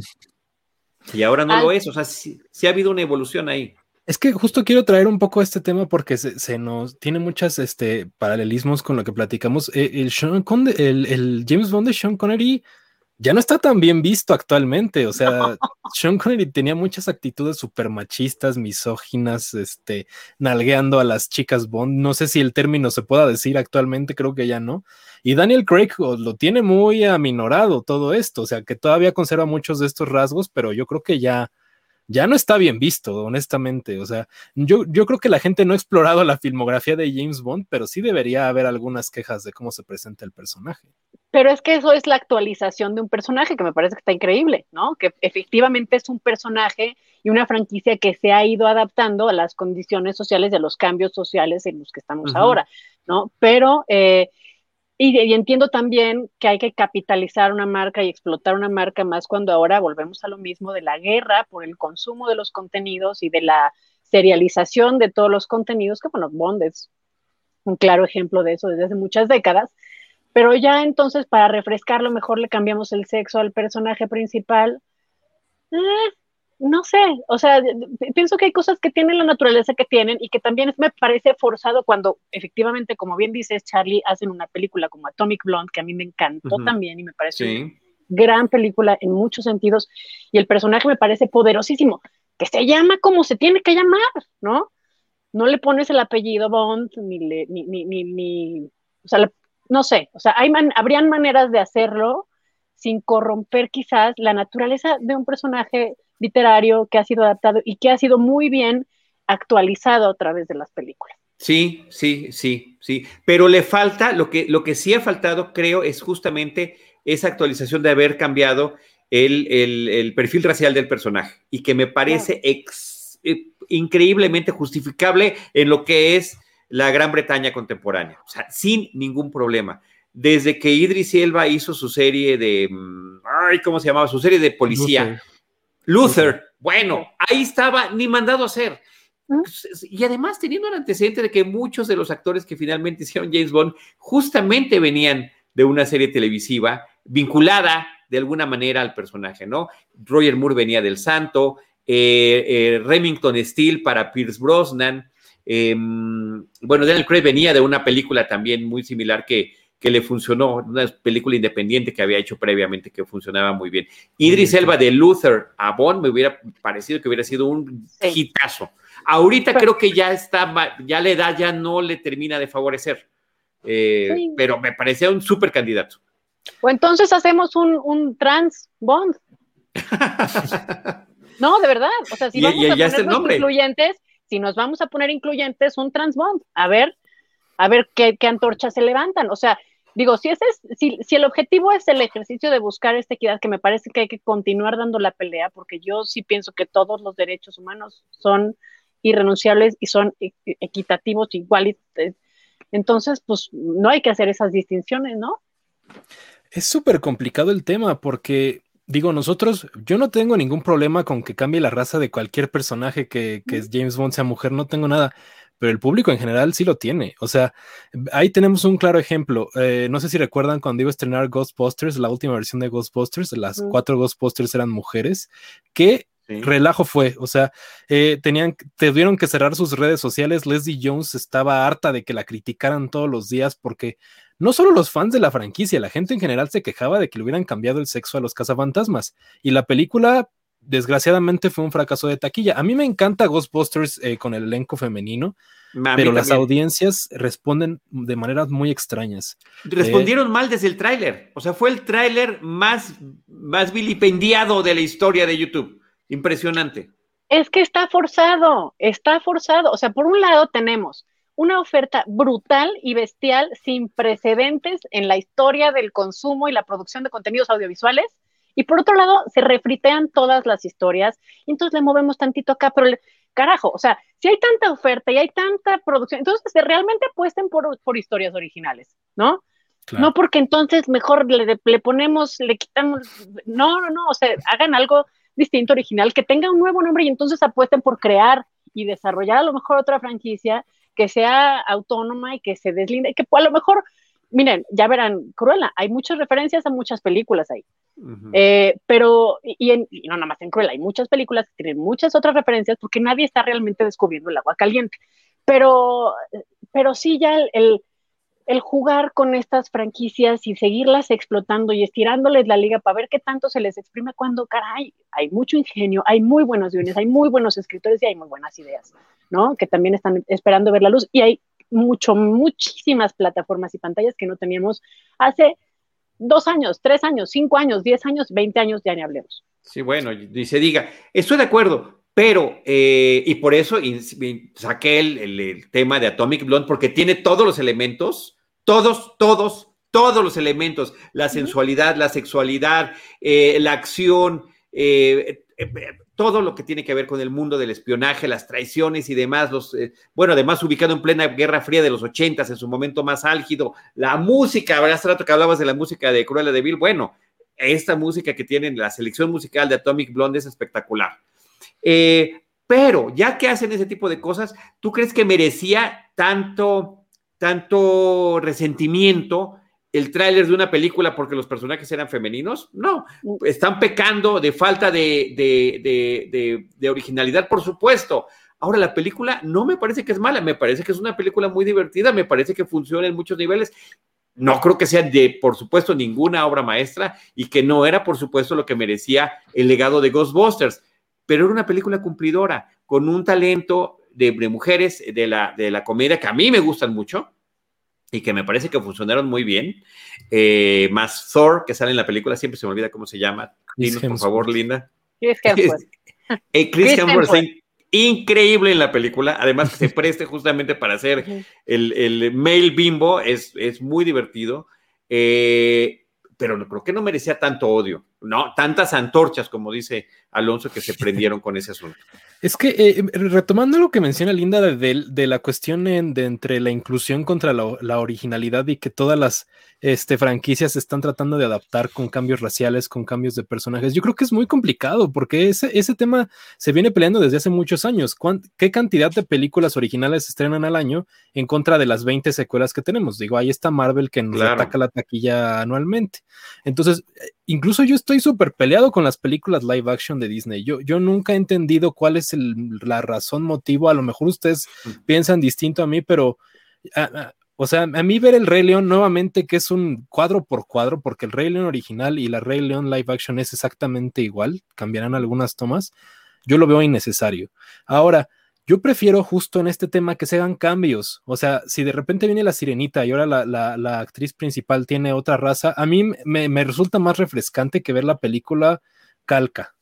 Y ahora no lo es. O sea, sí, ha habido una evolución ahí. Es que justo quiero traer un poco este tema porque se, nos tiene muchos este, paralelismos con lo que platicamos. Eh, el, Sean el, el, James Bond de Sean Connery ya no está tan bien visto actualmente. O sea, Sean Connery tenía muchas actitudes súper machistas, misóginas, este, nalgueando a las chicas Bond. No sé si el término se pueda decir actualmente, creo que ya no. Y Daniel Craig lo tiene muy aminorado todo esto, o sea, que todavía conserva muchos de estos rasgos, pero yo creo que ya ya no está bien visto, honestamente. O sea, yo, yo creo que la gente no ha explorado la filmografía de James Bond, pero sí debería haber algunas quejas de cómo se presenta el personaje. Pero es que eso es la actualización de un personaje que me parece que está increíble, ¿no? Que efectivamente es un personaje y una franquicia que se ha ido adaptando a las condiciones sociales y a los cambios sociales en los que estamos ahora, ¿no? Pero eh, y, entiendo también que hay que capitalizar una marca y explotar una marca más cuando ahora volvemos a lo mismo de la guerra por el consumo de los contenidos y de la serialización de todos los contenidos, que bueno, Bond es un claro ejemplo de eso desde hace muchas décadas. Pero ya entonces, para refrescarlo, mejor le cambiamos el sexo al personaje principal. Eh, no sé, o sea, pienso que hay cosas que tienen la naturaleza que tienen y que también me parece forzado cuando efectivamente, como bien dices, Charlie, hacen una película como Atomic Blonde, que a mí me encantó también y me parece una gran película en muchos sentidos, y el personaje me parece poderosísimo, que se llama como se tiene que llamar, ¿no? No le pones el apellido Bond, ni, le, ni, ni, ni, o sea, no sé, o sea, hay habrían maneras de hacerlo sin corromper quizás la naturaleza de un personaje literario que ha sido adaptado y que ha sido muy bien actualizado a través de las películas. Sí, sí, sí, sí. Pero le falta, lo que, lo que sí ha faltado, creo, es justamente esa actualización de haber cambiado el, perfil racial del personaje y que me parece eh, increíblemente justificable en lo que es la Gran Bretaña contemporánea, o sea, sin ningún problema. Desde que Idris Elba hizo su serie de, mm, ay, ¿cómo se llamaba? Su serie de policía. Luther, bueno, ahí estaba, ni mandado a hacer. ¿Mm? Y además teniendo el antecedente de que muchos de los actores que finalmente hicieron James Bond justamente venían de una serie televisiva vinculada de alguna manera al personaje, ¿no? Roger Moore venía del Santo, eh, eh, Remington Steele para Pierce Brosnan, em, bueno, Daniel Craig venía de una película también muy similar que, que le funcionó, una película independiente que había hecho previamente que funcionaba muy bien. Idris Elba de Luther a Bond me hubiera parecido que hubiera sido un hitazo. Ahorita creo que ya está, ya la edad ya no le termina de favorecer, eh, pero me parecía un súper candidato. O entonces hacemos un, trans Bond. no, de verdad. O sea, si vamos a ponernos incluyentes, si nos vamos a poner incluyentes, un trans Bond. A ver, a ver qué, qué antorchas se levantan. O sea, digo, si, ese es, si, si, el objetivo es el ejercicio de buscar esta equidad, que me parece que hay que continuar dando la pelea, porque yo sí pienso que todos los derechos humanos son irrenunciables y son e, equitativos, iguales, Entonces, pues no hay que hacer esas distinciones, ¿no? Es súper complicado el tema porque, digo, nosotros, yo no tengo ningún problema con que cambie la raza de cualquier personaje que, que James Bond sea mujer, no tengo nada pero el público en general sí lo tiene. O sea, ahí tenemos un claro ejemplo. Eh, no sé si recuerdan cuando iba a estrenar Ghostbusters, la última versión de Ghostbusters, las cuatro Ghostbusters eran mujeres, que relajo fue. O sea, eh, tenían, tuvieron que cerrar sus redes sociales. Leslie Jones estaba harta de que la criticaran todos los días porque no solo los fans de la franquicia, la gente en general se quejaba de que le hubieran cambiado el sexo a los cazafantasmas. Y la película desgraciadamente fue un fracaso de taquilla. A mí me encanta Ghostbusters eh, con el elenco femenino, pero las audiencias responden de maneras muy extrañas. Respondieron eh, mal desde el tráiler. O sea, fue el tráiler más, más vilipendiado de la historia de YouTube. Impresionante. Es que está forzado, está forzado. O sea, por un lado tenemos una oferta brutal y bestial sin precedentes en la historia del consumo y la producción de contenidos audiovisuales y por otro lado, se refritean todas las historias y entonces le movemos tantito acá, pero carajo, o sea, si hay tanta oferta y hay tanta producción, entonces realmente apuesten por, por historias originales, ¿no? No porque entonces mejor le, le, ponemos, le quitamos, no, no, no, o sea, hagan algo distinto, original, que tenga un nuevo nombre y entonces apuesten por crear y desarrollar a lo mejor otra franquicia que sea autónoma y que se deslinde, que a lo mejor miren, ya verán, Cruella, hay muchas referencias a muchas películas ahí. Eh, pero, y, no nada más en Cruella, hay muchas películas que tienen muchas otras referencias porque nadie está realmente descubriendo el agua caliente. Pero, pero sí ya el, el, jugar con estas franquicias y seguirlas explotando y estirándoles la liga para ver qué tanto se les exprime cuando, caray, hay mucho ingenio, hay muy buenos guiones, hay muy buenos escritores y hay muy buenas ideas, ¿no? Que también están esperando ver la luz y hay mucho, muchísimas plataformas y pantallas que no teníamos hace dos años, tres años, cinco años, diez años, veinte años, ya ni hablemos. Sí, bueno, y se diga, estoy de acuerdo, pero, eh, y por eso saqué el, tema de Atomic Blonde, porque tiene todos los elementos, todos, todos, todos los elementos, la sensualidad, la sexualidad, eh, la acción, eh, todo lo que tiene que ver con el mundo del espionaje, las traiciones y demás, los, eh, bueno, además ubicado en plena Guerra Fría de los ochentas, en su momento más álgido, la música, hace rato que hablabas de la música de Cruella de Vil, bueno, esta música que tienen, la selección musical de Atomic Blonde es espectacular. Eh, pero ya que hacen ese tipo de cosas, ¿tú crees que merecía tanto, tanto resentimiento el tráiler de una película porque los personajes eran femeninos. No, están pecando de falta de, originalidad, por supuesto. Ahora, la película no me parece que es mala, me parece que es una película muy divertida, me parece que funciona en muchos niveles. No creo que sea de, por supuesto, ninguna obra maestra y que no era, por supuesto, lo que merecía el legado de Ghostbusters, pero era una película cumplidora, con un talento de, mujeres de la, de la comedia que a mí me gustan mucho, y que me parece que funcionaron muy bien. Eh, más Thor, que sale en la película, siempre se me olvida cómo se llama. Dinos, por favor, Linda. Chris Hemsworth. Eh, Chris, Hemsworth, increíble en la película. Además, se preste justamente para hacer el, el mail bimbo, es, es muy divertido. Eh, pero no, creo que no merecía tanto odio, no, tantas antorchas, como dice Alonso, que se prendieron con ese asunto. Es que eh, retomando lo que menciona Linda de, la cuestión de entre la inclusión contra la, originalidad y que todas las este, franquicias se están tratando de adaptar con cambios raciales, con cambios de personajes, yo creo que es muy complicado porque ese, ese tema se viene peleando desde hace muchos años. ¿Qué cantidad de películas originales se estrenan al año en contra de las 20 secuelas que tenemos? Digo, ahí está Marvel que nos ataca la taquilla anualmente. Entonces, incluso yo estoy súper peleado con las películas live action de Disney. Yo, yo nunca he entendido cuál es la razón, motivo. A lo mejor ustedes piensan distinto a mí, pero, o sea, a mí ver el Rey León nuevamente, que es un cuadro por cuadro, porque el Rey León original y la Rey León live action es exactamente igual, cambiarán algunas tomas, yo lo veo innecesario. Ahora, yo prefiero justo en este tema que se hagan cambios. O sea, si de repente viene la sirenita y ahora la, actriz principal tiene otra raza, a mí me, resulta más refrescante que ver la película calca.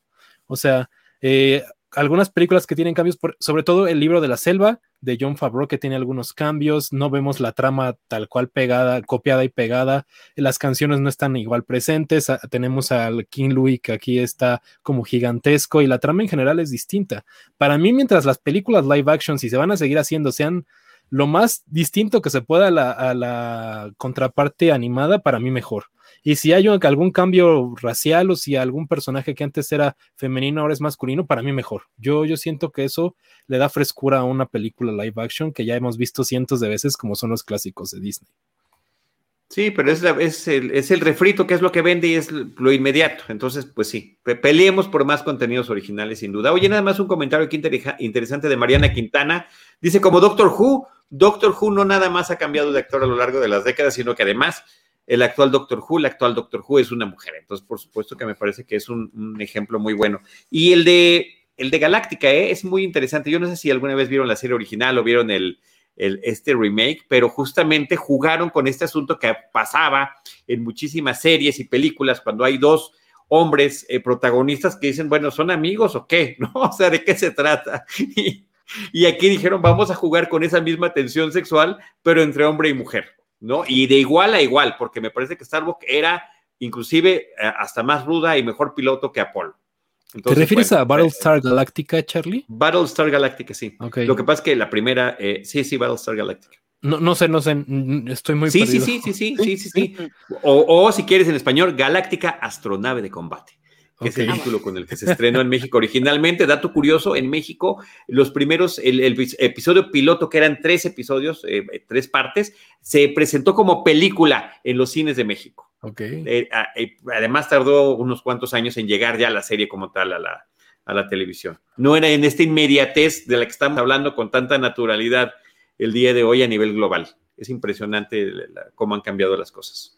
O sea, eh, algunas películas que tienen cambios, sobre todo el libro de la selva de John Favreau que tiene algunos cambios, no vemos la trama tal cual pegada, copiada y pegada, las canciones no están igual presentes, tenemos al King Louis que aquí está como gigantesco y la trama en general es distinta. Para mí, mientras las películas live action, si se van a seguir haciendo, sean lo más distinto que se pueda a la, contraparte animada, para mí mejor. Y si hay algún cambio racial o si algún personaje que antes era femenino ahora es masculino, para mí mejor. Yo, yo siento que eso le da frescura a una película live action que ya hemos visto cientos de veces como son los clásicos de Disney. Sí, pero es, es, el, es, el, refrito que es lo que vende y es lo inmediato. Entonces, pues sí, peleemos por más contenidos originales, sin duda. Oye, nada más un comentario aquí interesante de Mariana Quintana. Dice, como Doctor Who, Doctor Who no nada más ha cambiado de actor a lo largo de las décadas, sino que además el actual Doctor Who, el actual Doctor Who es una mujer. Entonces, por supuesto que me parece que es un, ejemplo muy bueno. Y el de, el de Galáctica ¿eh? es muy interesante. Yo no sé si alguna vez vieron la serie original o vieron el este remake, pero justamente jugaron con este asunto que pasaba en muchísimas series y películas cuando hay dos hombres eh, protagonistas que dicen, bueno, ¿son amigos o qué? ¿No? O sea, ¿de qué se trata? Y, aquí dijeron, vamos a jugar con esa misma tensión sexual, pero entre hombre y mujer, ¿no? Y de igual a igual, porque me parece que Starbuck era inclusive eh, hasta más ruda y mejor piloto que Apolo. ¿Te refieres a Battlestar Galactica, Charlie? Battlestar Galactica, sí. Lo que pasa es que la primera, eh, sí, sí, Battlestar Galactica. No, no sé, no sé, estoy muy sí, perdido. Sí, sí, sí, sí, sí, sí, sí. O, si quieres en español, Galáctica Astronave de Combate, que es el título con el que se estrenó en México originalmente. Dato curioso, en México, los primeros, el, episodio piloto, que eran tres episodios, eh, tres partes, se presentó como película en los cines de México. Eh, además tardó unos cuantos años en llegar ya la serie como tal a la, a la televisión. No era en esta inmediatez de la que estamos hablando con tanta naturalidad el día de hoy a nivel global. Es impresionante cómo han cambiado las cosas.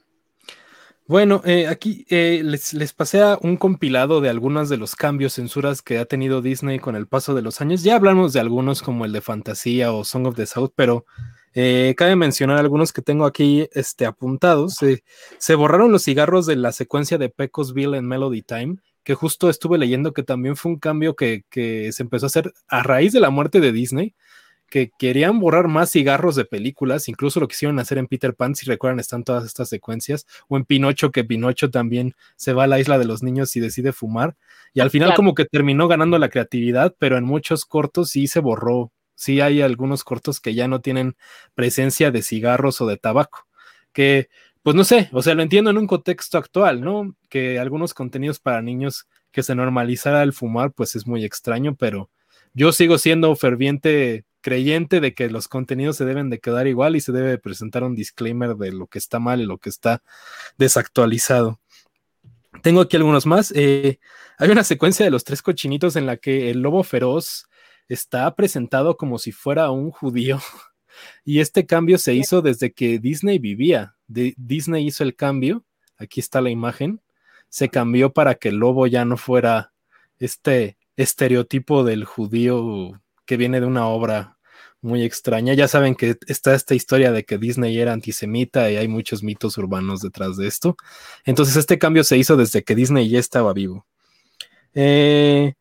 Bueno, eh, aquí eh, les, les, pasé un compilado de algunos de los cambios, censuras que ha tenido Disney con el paso de los años. Ya hablamos de algunos como el de Fantasía o Song of the South, pero eh, cabe mencionar algunos que tengo aquí este, apuntados. se borraron los cigarros de la secuencia de Pecosville en Melody Time, que justo estuve leyendo que también fue un cambio que, se empezó a hacer a raíz de la muerte de Disney, que querían borrar más cigarros de películas, incluso lo quisieron hacer en Peter Pan, si recuerdan, están todas estas secuencias, o en Pinocho, que Pinocho también se va a la isla de los niños y decide fumar, y al final como que terminó ganando la creatividad, pero en muchos cortos sí se borró sí hay algunos cortos que ya no tienen presencia de cigarros o de tabaco, que pues no sé, o sea, lo entiendo en un contexto actual, ¿no? Que algunos contenidos para niños que se normalizara el fumar, pues es muy extraño, pero yo sigo siendo ferviente creyente de que los contenidos se deben de quedar igual y se debe presentar un disclaimer de lo que está mal y lo que está desactualizado. Tengo aquí algunos más. Eh, hay una secuencia de los tres cochinitos en la que el lobo feroz está presentado como si fuera un judío. Y este cambio se hizo desde que Disney vivía. Disney hizo el cambio. Aquí está la imagen. Se cambió para que el lobo ya no fuera este estereotipo del judío que viene de una obra muy extraña. Ya saben que está esta historia de que Disney era antisemita y hay muchos mitos urbanos detrás de esto. Entonces este cambio se hizo desde que Disney ya estaba vivo. Eh,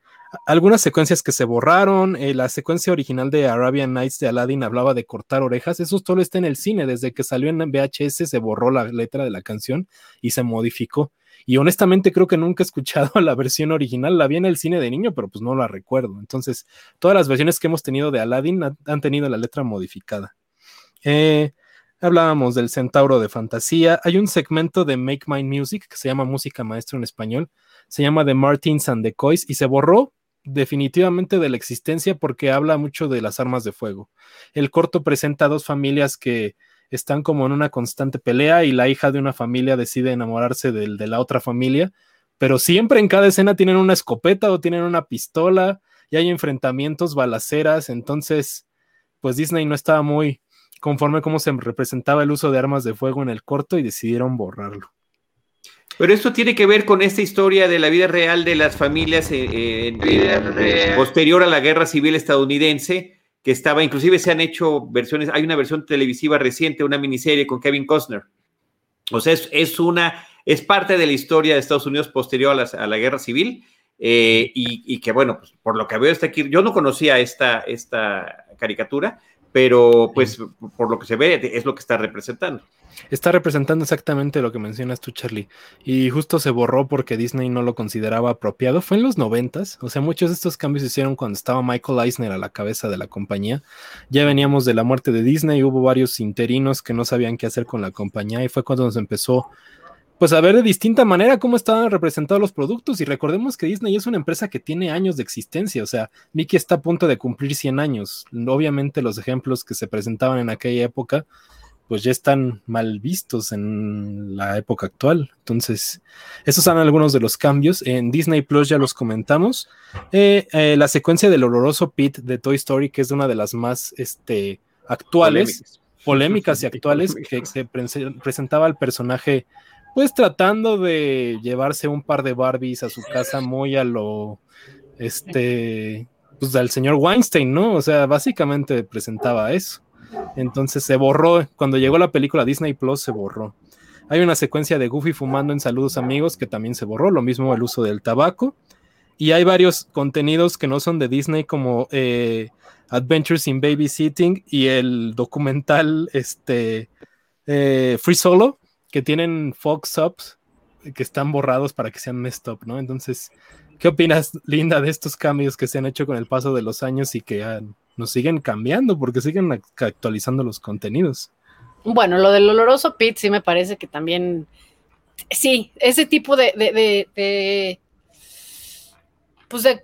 algunas secuencias que se borraron, eh, la secuencia original de Arabian Nights de Aladdin hablaba de cortar orejas, eso solo está en el cine, desde que salió en VHS se borró la letra de la canción y se modificó. Y honestamente creo que nunca he escuchado la versión original, la vi en el cine de niño, pero pues no la recuerdo. Entonces, todas las versiones que hemos tenido de Aladdin han tenido la letra modificada. Eh, hablábamos del centauro de fantasía. Hay un segmento de Make My Music que se llama Música Maestro en español. Se llama The Martins and the Coys y se borró definitivamente de la existencia porque habla mucho de las armas de fuego. El corto presenta dos familias que están como en una constante pelea y la hija de una familia decide enamorarse de, de la otra familia, pero siempre en cada escena tienen una escopeta o tienen una pistola y hay enfrentamientos, balaceras, entonces pues Disney no estaba muy conforme cómo se representaba el uso de armas de fuego en el corto y decidieron borrarlo. Pero esto tiene que ver con esta historia de la vida real de las familias eh, eh, posterior a la guerra civil estadounidense, que estaba, inclusive se han hecho versiones, hay una versión televisiva reciente, una miniserie con Kevin Costner. O sea, es, una, es parte de la historia de Estados Unidos posterior a, la guerra civil. Eh, y, que bueno, pues, por lo que veo está aquí, yo no conocía esta, esta caricatura, pero pues por lo que se ve es lo que está representando. Está representando exactamente lo que mencionas tú, Charlie. Y justo se borró porque Disney no lo consideraba apropiado. Fue en los noventas. O sea, muchos de estos cambios se hicieron cuando estaba Michael Eisner a la cabeza de la compañía. Ya veníamos de la muerte de Disney. Hubo varios interinos que no sabían qué hacer con la compañía. Y fue cuando nos empezó pues a ver de distinta manera cómo estaban representados los productos. Y recordemos que Disney es una empresa que tiene años de existencia, o sea, Mickey está a punto de cumplir 100 años. Obviamente los ejemplos que se presentaban en aquella época, pues ya están mal vistos en la época actual. Entonces, esos son algunos de los cambios. En Disney Plus ya los comentamos. Eh, eh, la secuencia del oloroso Pete de Toy Story, que es una de las más este, actuales, polémicas, y actuales, que se presentaba al personaje pues tratando de llevarse un par de Barbies a su casa muy a lo, este, pues al señor Weinstein, ¿no? O sea, básicamente presentaba eso. Entonces se borró, cuando llegó la película Disney Plus se borró. Hay una secuencia de Goofy fumando en Saludos Amigos que también se borró, lo mismo el uso del tabaco. Y hay varios contenidos que no son de Disney como eh, Adventures in Babysitting y el documental este, eh, Free Solo, que tienen Fox Ups que están borrados para que sean messed up, ¿no? Entonces, ¿qué opinas, Linda, de estos cambios que se han hecho con el paso de los años y que nos siguen cambiando porque siguen actualizando los contenidos? Bueno, lo del oloroso pit sí me parece que también, sí, ese tipo de, de, pues de,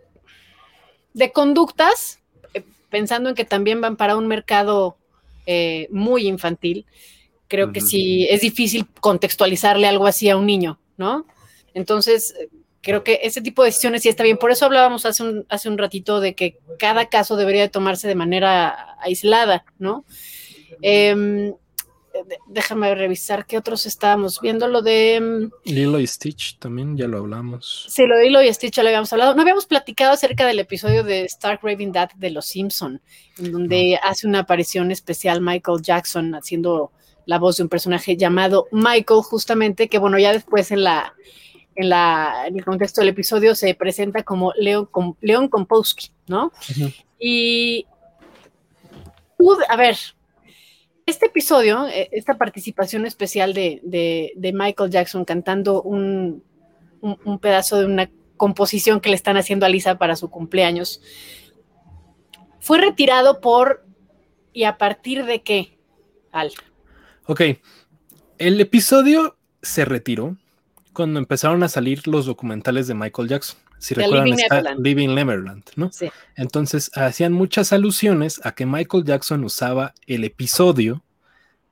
de conductas, eh, pensando en que también van para un mercado eh, muy infantil, Creo que sí es difícil contextualizarle algo así a un niño, ¿no? Entonces, creo que ese tipo de decisiones sí está bien. Por eso hablábamos hace un, hace un ratito de que cada caso debería de tomarse de manera aislada, ¿no? Em, déjame revisar qué otros estábamos viendo. Lo de. Em, Lilo y Stitch también, ya lo hablamos. Sí, lo de Lilo y Stitch ya lo habíamos hablado. No habíamos platicado acerca del episodio de Stark Raving Dad de Los Simpson, en donde hace una aparición especial Michael Jackson haciendo la voz de un personaje llamado Michael, justamente, que bueno, ya después en la, en la, en el contexto del episodio se presenta como Leon, Leon Kompowski, ¿no? Y, a ver, este episodio, eh, esta participación especial de, Michael Jackson cantando un, un, pedazo de una composición que le están haciendo a Lisa para su cumpleaños, fue retirado por y a partir de qué, Al. Ok, el episodio se retiró cuando empezaron a salir los documentales de Michael Jackson. Si recuerdan, Living está Neverland. Living Neverland, ¿no? Sí. Entonces hacían muchas alusiones a que Michael Jackson usaba el episodio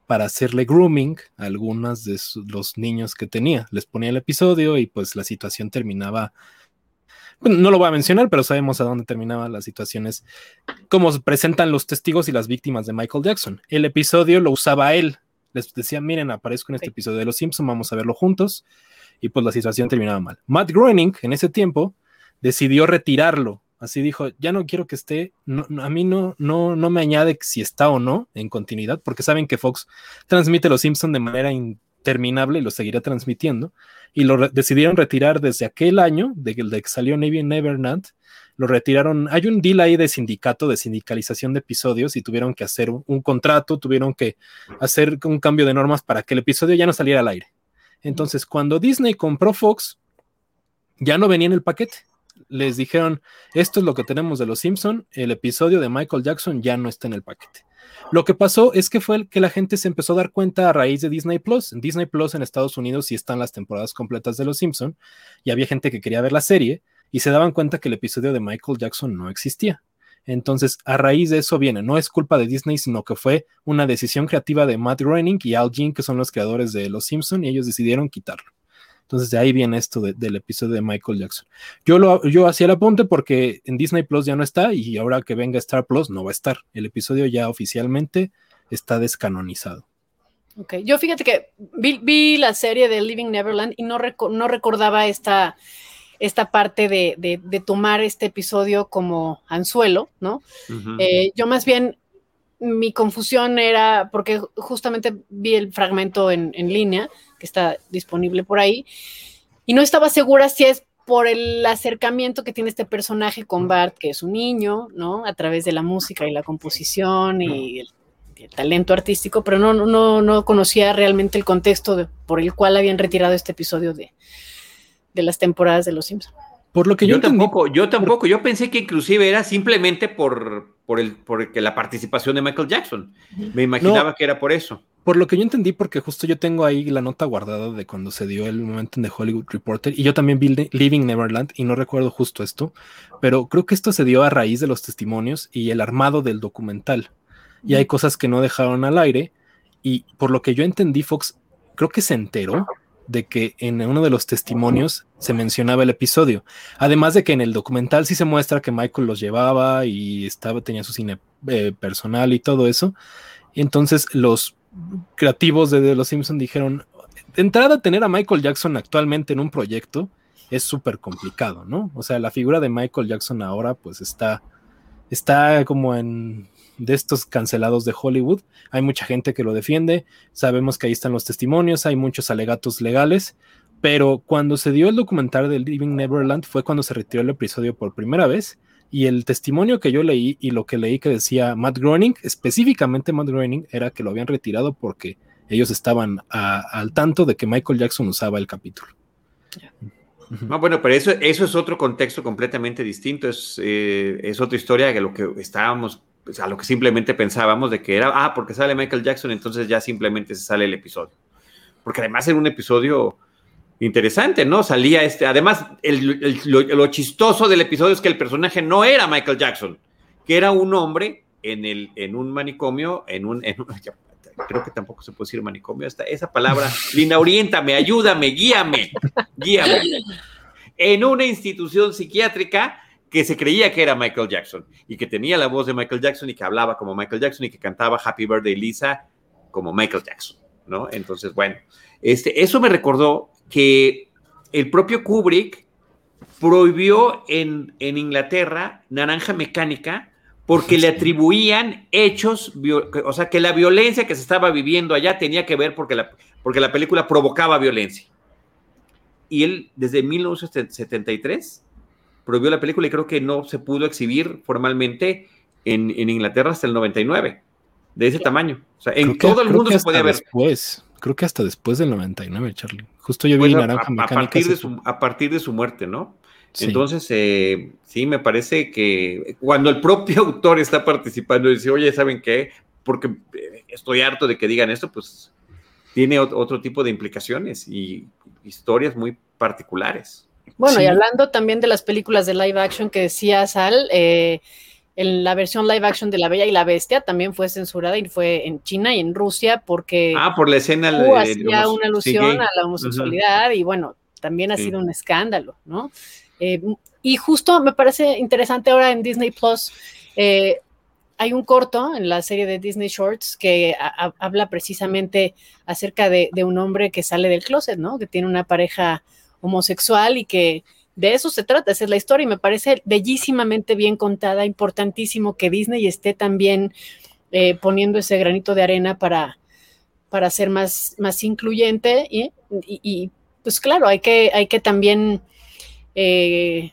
para hacerle grooming a algunos de los niños que tenía. Les ponía el episodio y pues la situación terminaba. no lo voy a mencionar, pero sabemos a dónde terminaban las situaciones, cómo se presentan los testigos y las víctimas de Michael Jackson. El episodio lo usaba él les decía, miren, aparezco en este episodio de Los Simpsons, vamos a verlo juntos. Y pues la situación terminaba mal. Matt Groening, en ese tiempo, decidió retirarlo. Así dijo, ya no quiero que esté, a mí no, no, no me añade si está o no en continuidad, porque saben que Fox transmite Los Simpsons de manera interminable y lo seguirá transmitiendo. Y lo decidieron retirar desde aquel año, de, de que salió Navy Neverland, lo retiraron. Hay un deal ahí de sindicato, de sindicalización de episodios y tuvieron que hacer un, contrato, tuvieron que hacer un cambio de normas para que el episodio ya no saliera al aire. Entonces, cuando Disney compró Fox, ya no venía en el paquete. Les dijeron, esto es lo que tenemos de Los Simpson, el episodio de Michael Jackson ya no está en el paquete. Lo que pasó es que fue el que la gente se empezó a dar cuenta a raíz de Disney Plus. En Disney Plus en Estados Unidos sí están las temporadas completas de Los Simpson y había gente que quería ver la serie, y se daban cuenta que el episodio de Michael Jackson no existía. Entonces, a raíz de eso viene, no es culpa de Disney, sino que fue una decisión creativa de Matt Groening y Al Jean, que son los creadores de Los Simpson, y ellos decidieron quitarlo. Entonces, de ahí viene esto del episodio de Michael Jackson. Yo, lo, yo hacía el apunte porque en Disney Plus ya no está y ahora que venga Star Plus no va a estar. El episodio ya oficialmente está descanonizado. Ok, yo fíjate que vi, la serie de Living Neverland y no, no recordaba esta esta parte de, tomar este episodio como anzuelo, ¿no? Eh, yo más bien, mi confusión era porque justamente vi el fragmento en, línea, que está disponible por ahí, y no estaba segura si es por el acercamiento que tiene este personaje con Bart, que es un niño, ¿no? A través de la música y la composición y talento artístico, pero no, no, no conocía realmente el contexto por el cual habían retirado este episodio de, de las temporadas de Los Simpsons. Por lo que yo, tampoco, yo tampoco, yo pensé que inclusive era simplemente por, por, el, por la participación de Michael Jackson. Me imaginaba que era por eso. Por lo que yo entendí, porque justo yo tengo ahí la nota guardada de cuando se dio el momento en The Hollywood Reporter, y yo también vi Living Neverland, y no recuerdo justo esto, pero creo que esto se dio a raíz de los testimonios y el armado del documental. Y hay cosas que no dejaron al aire, y por lo que yo entendí, Fox creo que se enteró de que en uno de los testimonios se mencionaba el episodio. Además de que en el documental sí se muestra que Michael los llevaba y estaba, tenía su cine eh, personal y todo eso. Entonces los creativos de, Los Simpson dijeron, de entrada tener a Michael Jackson actualmente en un proyecto es súper complicado, ¿no? O sea, la figura de Michael Jackson ahora pues está, está como en de estos cancelados de Hollywood. Hay mucha gente que lo defiende, sabemos que ahí están los testimonios, hay muchos alegatos legales, pero cuando se dio el documental de Living Neverland fue cuando se retiró el episodio por primera vez. Y el testimonio que yo leí y lo que leí que decía Matt Groening, específicamente Matt Groening, era que lo habían retirado porque ellos estaban al tanto de que Michael Jackson usaba el capítulo. No, bueno, pero eso, eso es otro contexto completamente distinto, es, eh, es otra historia que lo que estábamos pues, a lo que simplemente pensábamos de que era, ah, porque sale Michael Jackson, entonces ya simplemente se sale el episodio. Porque además era un episodio interesante, ¿no? Salía este, además, lo, chistoso del episodio es que el personaje no era Michael Jackson, que era un hombre en, el, en un manicomio, en un, creo que tampoco se puede decir manicomio, esta, esa palabra, Lina, oriéntame, ayúdame, guíame, guíame. En una institución psiquiátrica que se creía que era Michael Jackson y que tenía la voz de Michael Jackson y que hablaba como Michael Jackson y que cantaba Happy Birthday Lisa como Michael Jackson, ¿no? Entonces, bueno, este, eso me recordó que el propio Kubrick prohibió en, en Inglaterra Naranja Mecánica porque le atribuían hechos, o sea, que la violencia que se estaba viviendo allá tenía que ver porque la, porque la película provocaba violencia. Y él, desde 1973, prohibió la película y creo que no se pudo exhibir formalmente en, Inglaterra hasta el 99, de ese tamaño. O sea, en todo el mundo se podía ver. Después, creo que hasta después del 99, Charlie. Justo yo vi Naranja a, Mecánica. A partir, de su, a partir de su muerte, ¿no? Entonces, eh, sí, me parece que cuando el propio autor está participando y dice, oye, ¿saben qué? Porque eh, estoy harto de que digan esto, pues tiene otro tipo de implicaciones y historias muy particulares. Bueno, y hablando también de las películas de live action que decía Sal, eh, en la versión live action de La Bella y la Bestia también fue censurada y fue en China y en Rusia porque ah, por la escena hacía una alusión a la homosexualidad y bueno, también ha sido un escándalo, ¿no? Eh, y justo me parece interesante ahora en Disney Plus. Eh, hay un corto en la serie de Disney Shorts que habla precisamente acerca de, de, un hombre que sale del closet, ¿no? Que tiene una pareja homosexual y que de eso se trata, esa es la historia y me parece bellísimamente bien contada, importantísimo que Disney esté también eh, poniendo ese granito de arena para, para ser más, más incluyente y, pues claro, hay que, hay que también eh,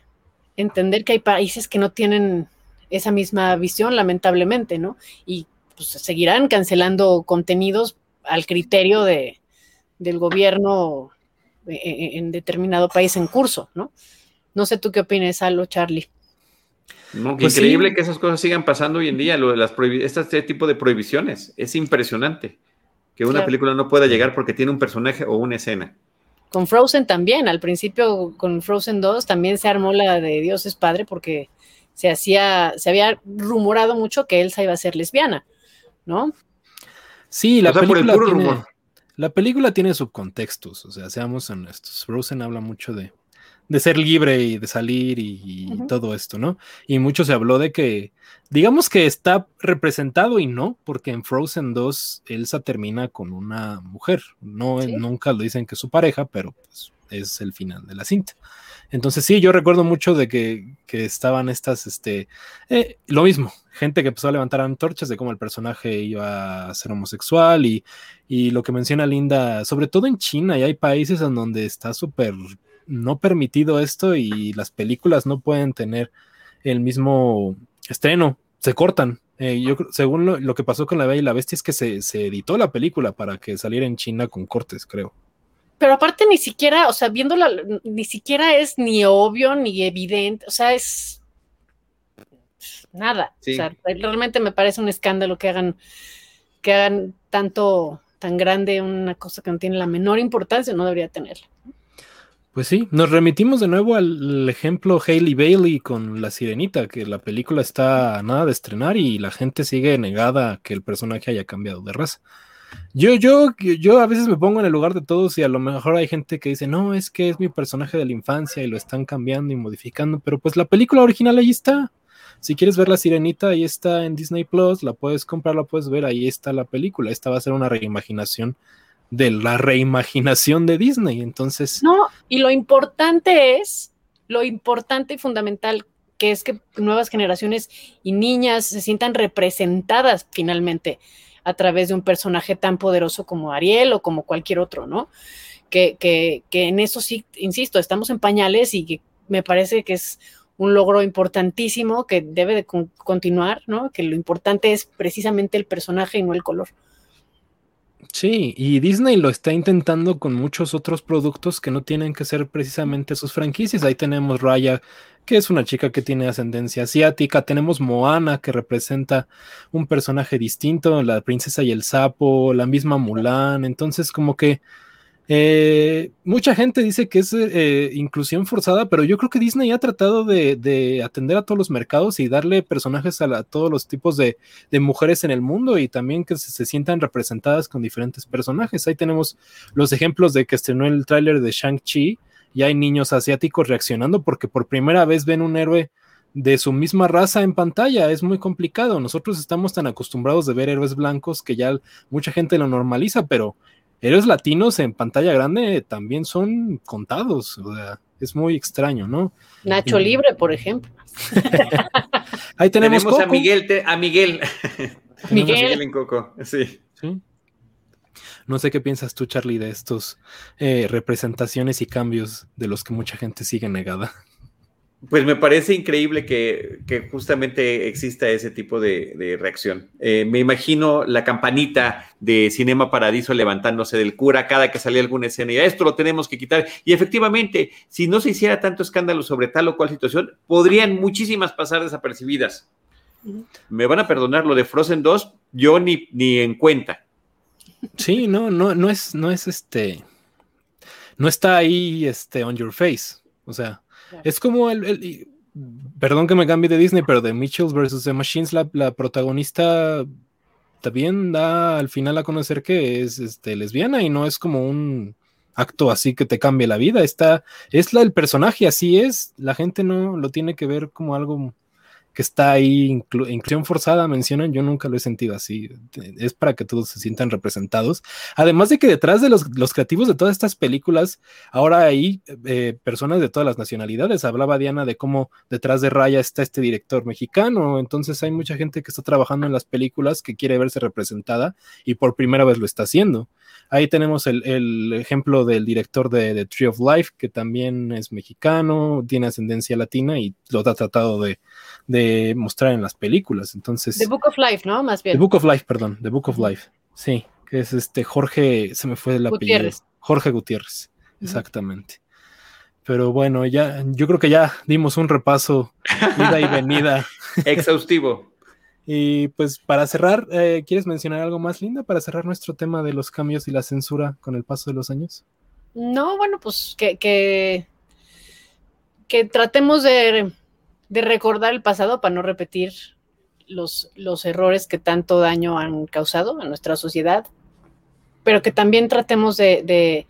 entender que hay países que no tienen esa misma visión, lamentablemente, ¿no? Y pues seguirán cancelando contenidos al criterio de, del gobierno e, e, en determinado país en curso, ¿no? No sé tú qué opinas, Aldo, Charlie. No, pues increíble que esas cosas sigan pasando hoy en día, lo de las este tipo de prohibiciones. Es impresionante que una película no pueda llegar porque tiene un personaje o una escena. Con Frozen también, al principio con Frozen 2 también se armó la de Dios es padre porque se hacía, se había rumorado mucho que Elsa iba a ser lesbiana, ¿no? Sí, la película tiene, la película tiene subcontextos, o sea, seamos honestos. Frozen habla mucho de, de ser libre y de salir y, todo esto, ¿no? Y mucho se habló de que, digamos que está representado y no, porque en Frozen 2 Elsa termina con una mujer. No, nunca lo dicen que es su pareja, pero pues, es el final de la cinta. Entonces sí, yo recuerdo mucho de que, estaban estas, este, eh, lo mismo, gente que empezó a levantar antorchas de cómo el personaje iba a ser homosexual y, y lo que menciona Linda, sobre todo en China, y hay países en donde está súper no permitido esto y las películas no pueden tener el mismo estreno se cortan. Eh, yo según lo, que pasó con la Bella y la Bestia es que se, editó la película para que saliera en China con cortes, creo. Pero aparte ni siquiera, o sea, viéndola, ni siquiera es ni obvio ni evidente, o sea, es nada. O sea, realmente me parece un escándalo que hagan, que hagan tanto, tan grande una cosa que no tiene la menor importancia, no debería tenerla. Pues sí, nos remitimos de nuevo al ejemplo Hailey Bailey con La Sirenita, que la película está a nada de estrenar y la gente sigue negada a que el personaje haya cambiado de raza. Yo, yo, yo a veces me pongo en el lugar de todos y a lo mejor hay gente que dice, no, es que es mi personaje de la infancia y lo están cambiando y modificando, pero pues la película original ahí está. Si quieres ver La Sirenita, ahí está en Disney Plus, la puedes comprar, la puedes ver, ahí está la película. Esta va a ser una reimaginación de la reimaginación de Disney. Entonces. No, y lo importante es, lo importante y fundamental que es que nuevas generaciones y niñas se sientan representadas finalmente a través de un personaje tan poderoso como Ariel o como cualquier otro, ¿no? Que, que, que en eso sí, insisto, estamos en pañales y que me parece que es un logro importantísimo que debe de continuar, ¿no? Que lo importante es precisamente el personaje y no el color. Sí, y Disney lo está intentando con muchos otros productos que no tienen que ser precisamente sus franquicias. Ahí tenemos Raya, que es una chica que tiene ascendencia asiática. Tenemos Moana, que representa un personaje distinto, la princesa y el sapo, la misma Mulan. Entonces, como que eh, mucha gente dice que es eh, inclusión forzada, pero yo creo que Disney ha tratado de, atender a todos los mercados y darle personajes a, todos los tipos de, mujeres en el mundo y también que se, sientan representadas con diferentes personajes. Ahí tenemos los ejemplos de que estrenó el tráiler de Shang-Chi y hay niños asiáticos reaccionando porque por primera vez ven un héroe de su misma raza en pantalla. Es muy complicado. Nosotros estamos tan acostumbrados de ver héroes blancos que ya mucha gente lo normaliza, pero héroes latinos en pantalla grande también son contados. O sea, es muy extraño, ¿no? Nacho Libre, por ejemplo. Ahí tenemos, a Miguel, a Miguel. Miguel. en Coco, sí. No sé qué piensas tú, Charlie, de estos eh, representaciones y cambios de los que mucha gente sigue negada. Pues me parece increíble que, justamente exista ese tipo de, reacción. Eh, me imagino la campanita de Cinema Paradiso levantándose del cura cada que salía alguna escena y esto lo tenemos que quitar. Y efectivamente, si no se hiciera tanto escándalo sobre tal o cual situación, podrían muchísimas pasar desapercibidas. Me van a perdonar lo de Frozen 2, yo ni, ni en cuenta. Sí, no, no, no es, no es este, no está ahí este on your face. O sea, es como el, perdón que me cambie de Disney, pero de Mitchells vs. The Machines, la, protagonista también da al final a conocer que es este, lesbiana y no es como un acto así que te cambie la vida. Está, es la del personaje, así es. La gente no lo tiene que ver como algo que está ahí, inclusión forzada, mencionan, yo nunca lo he sentido así, es para que todos se sientan representados. Además de que detrás de los, creativos de todas estas películas, ahora hay eh, personas de todas las nacionalidades. Hablaba Diana de cómo detrás de Raya está este director mexicano, entonces hay mucha gente que está trabajando en las películas que quiere verse representada y por primera vez lo está haciendo. Ahí tenemos el, ejemplo del director de, The Tree of Life, que también es mexicano, tiene ascendencia latina y lo ha tratado de de mostrar en las películas. Entonces. The Book of Life, ¿no? Más bien. The Book of Life, perdón. The Book of Life. Sí, que es este Jorge, se me fue el apellido. Jorge Gutiérrez, exactamente. Pero bueno, ya, yo creo que ya dimos un repaso, ida y venida. Exhaustivo. Y pues para cerrar, eh, ¿quieres mencionar algo más, Linda, para cerrar nuestro tema de los cambios y la censura con el paso de los años? No, bueno, pues que, que, tratemos de de recordar el pasado para no repetir los, los errores que tanto daño han causado a nuestra sociedad, pero que también tratemos de,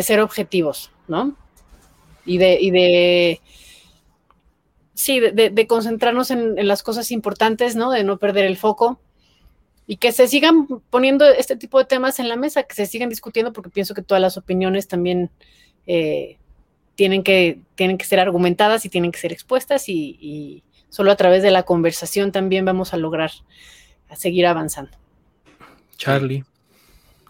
ser objetivos, ¿no? Y de, y de sí, de, concentrarnos en, en, las cosas importantes, ¿no? De no perder el foco y que se sigan poniendo este tipo de temas en la mesa, que se sigan discutiendo, porque pienso que todas las opiniones también eh, tienen que, tienen que ser argumentadas y tienen que ser expuestas y, solo a través de la conversación también vamos a lograr seguir avanzando. Charlie.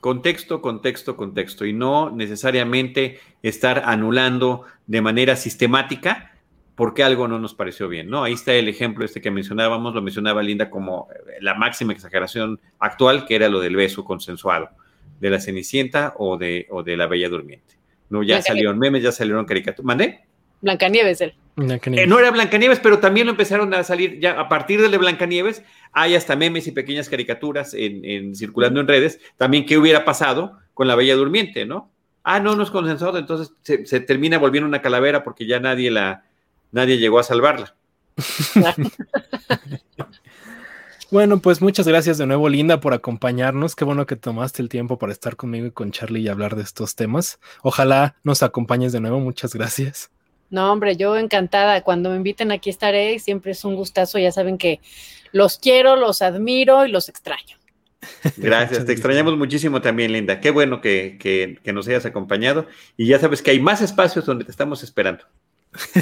Contexto, contexto, contexto, y no necesariamente estar anulando de manera sistemática porque algo no nos pareció bien, ¿no? Ahí está el ejemplo este que mencionábamos, lo mencionaba Linda como eh, la máxima exageración actual, que era lo del beso consensuado, de la Cenicienta o de, o de la Bella Durmiente. No, ya salieron memes, ya salieron caricaturas. ¿Mandé? Blancanieves, él. Eh, no era Blancanieves, pero también lo empezaron a salir, ya a partir de Blancanieves, hay hasta memes y pequeñas caricaturas en, circulando en redes, también qué hubiera pasado con la Bella Durmiente, ¿no? Ah, no, no es consensuado, entonces se, termina volviendo una calavera porque ya nadie la, nadie llegó a salvarla. Bueno, pues muchas gracias de nuevo, Linda, por acompañarnos. Qué bueno que tomaste el tiempo para estar conmigo y con Charlie y hablar de estos temas. Ojalá nos acompañes de nuevo. Muchas gracias. No, hombre, yo encantada. Cuando me inviten aquí estaré. Siempre es un gustazo. Ya saben que los quiero, los admiro y los extraño. Gracias, te extrañamos muchísimo también, Linda. Qué bueno que, que, nos hayas acompañado. Y ya sabes que hay más espacios donde te estamos esperando.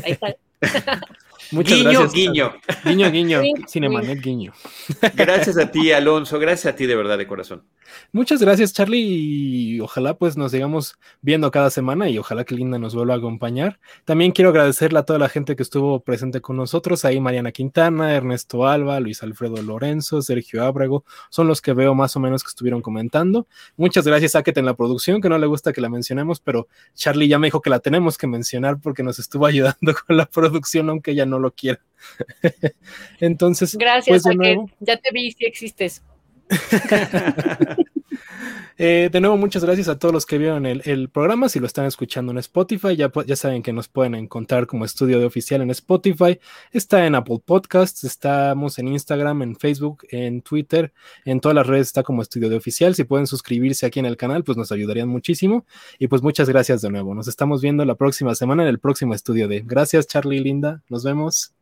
Ahí está. Muchas guiño, gracias. Guiño, guiño. Guiño, guiño. Cinemanet, guiño. Gracias a ti, Alonso. Gracias a ti de verdad, de corazón. Muchas gracias, Charlie. Y ojalá pues nos sigamos viendo cada semana y ojalá que Linda nos vuelva a acompañar. También quiero agradecerle a toda la gente que estuvo presente con nosotros. Ahí Mariana Quintana, Ernesto Alba, Luis Alfredo Lorenzo, Sergio Ábrego. Son los que veo más o menos que estuvieron comentando. Muchas gracias a Ket en la producción, que no le gusta que la mencionemos, pero Charlie ya me dijo que la tenemos que mencionar porque nos estuvo ayudando con la producción, aunque ya no lo quiera. Entonces, gracias, pues, ya te vi si existes. Eh, de nuevo, muchas gracias a todos los que vieron el, programa. Si lo están escuchando en Spotify, ya, saben que nos pueden encontrar como estudio de oficial en Spotify. Está en Apple Podcasts, estamos en Instagram, en Facebook, en Twitter, en todas las redes está como estudio de oficial. Si pueden suscribirse aquí en el canal, pues nos ayudarían muchísimo. Y pues muchas gracias de nuevo. Nos estamos viendo la próxima semana en el próximo estudio de. Gracias, Charlie y Linda. Nos vemos.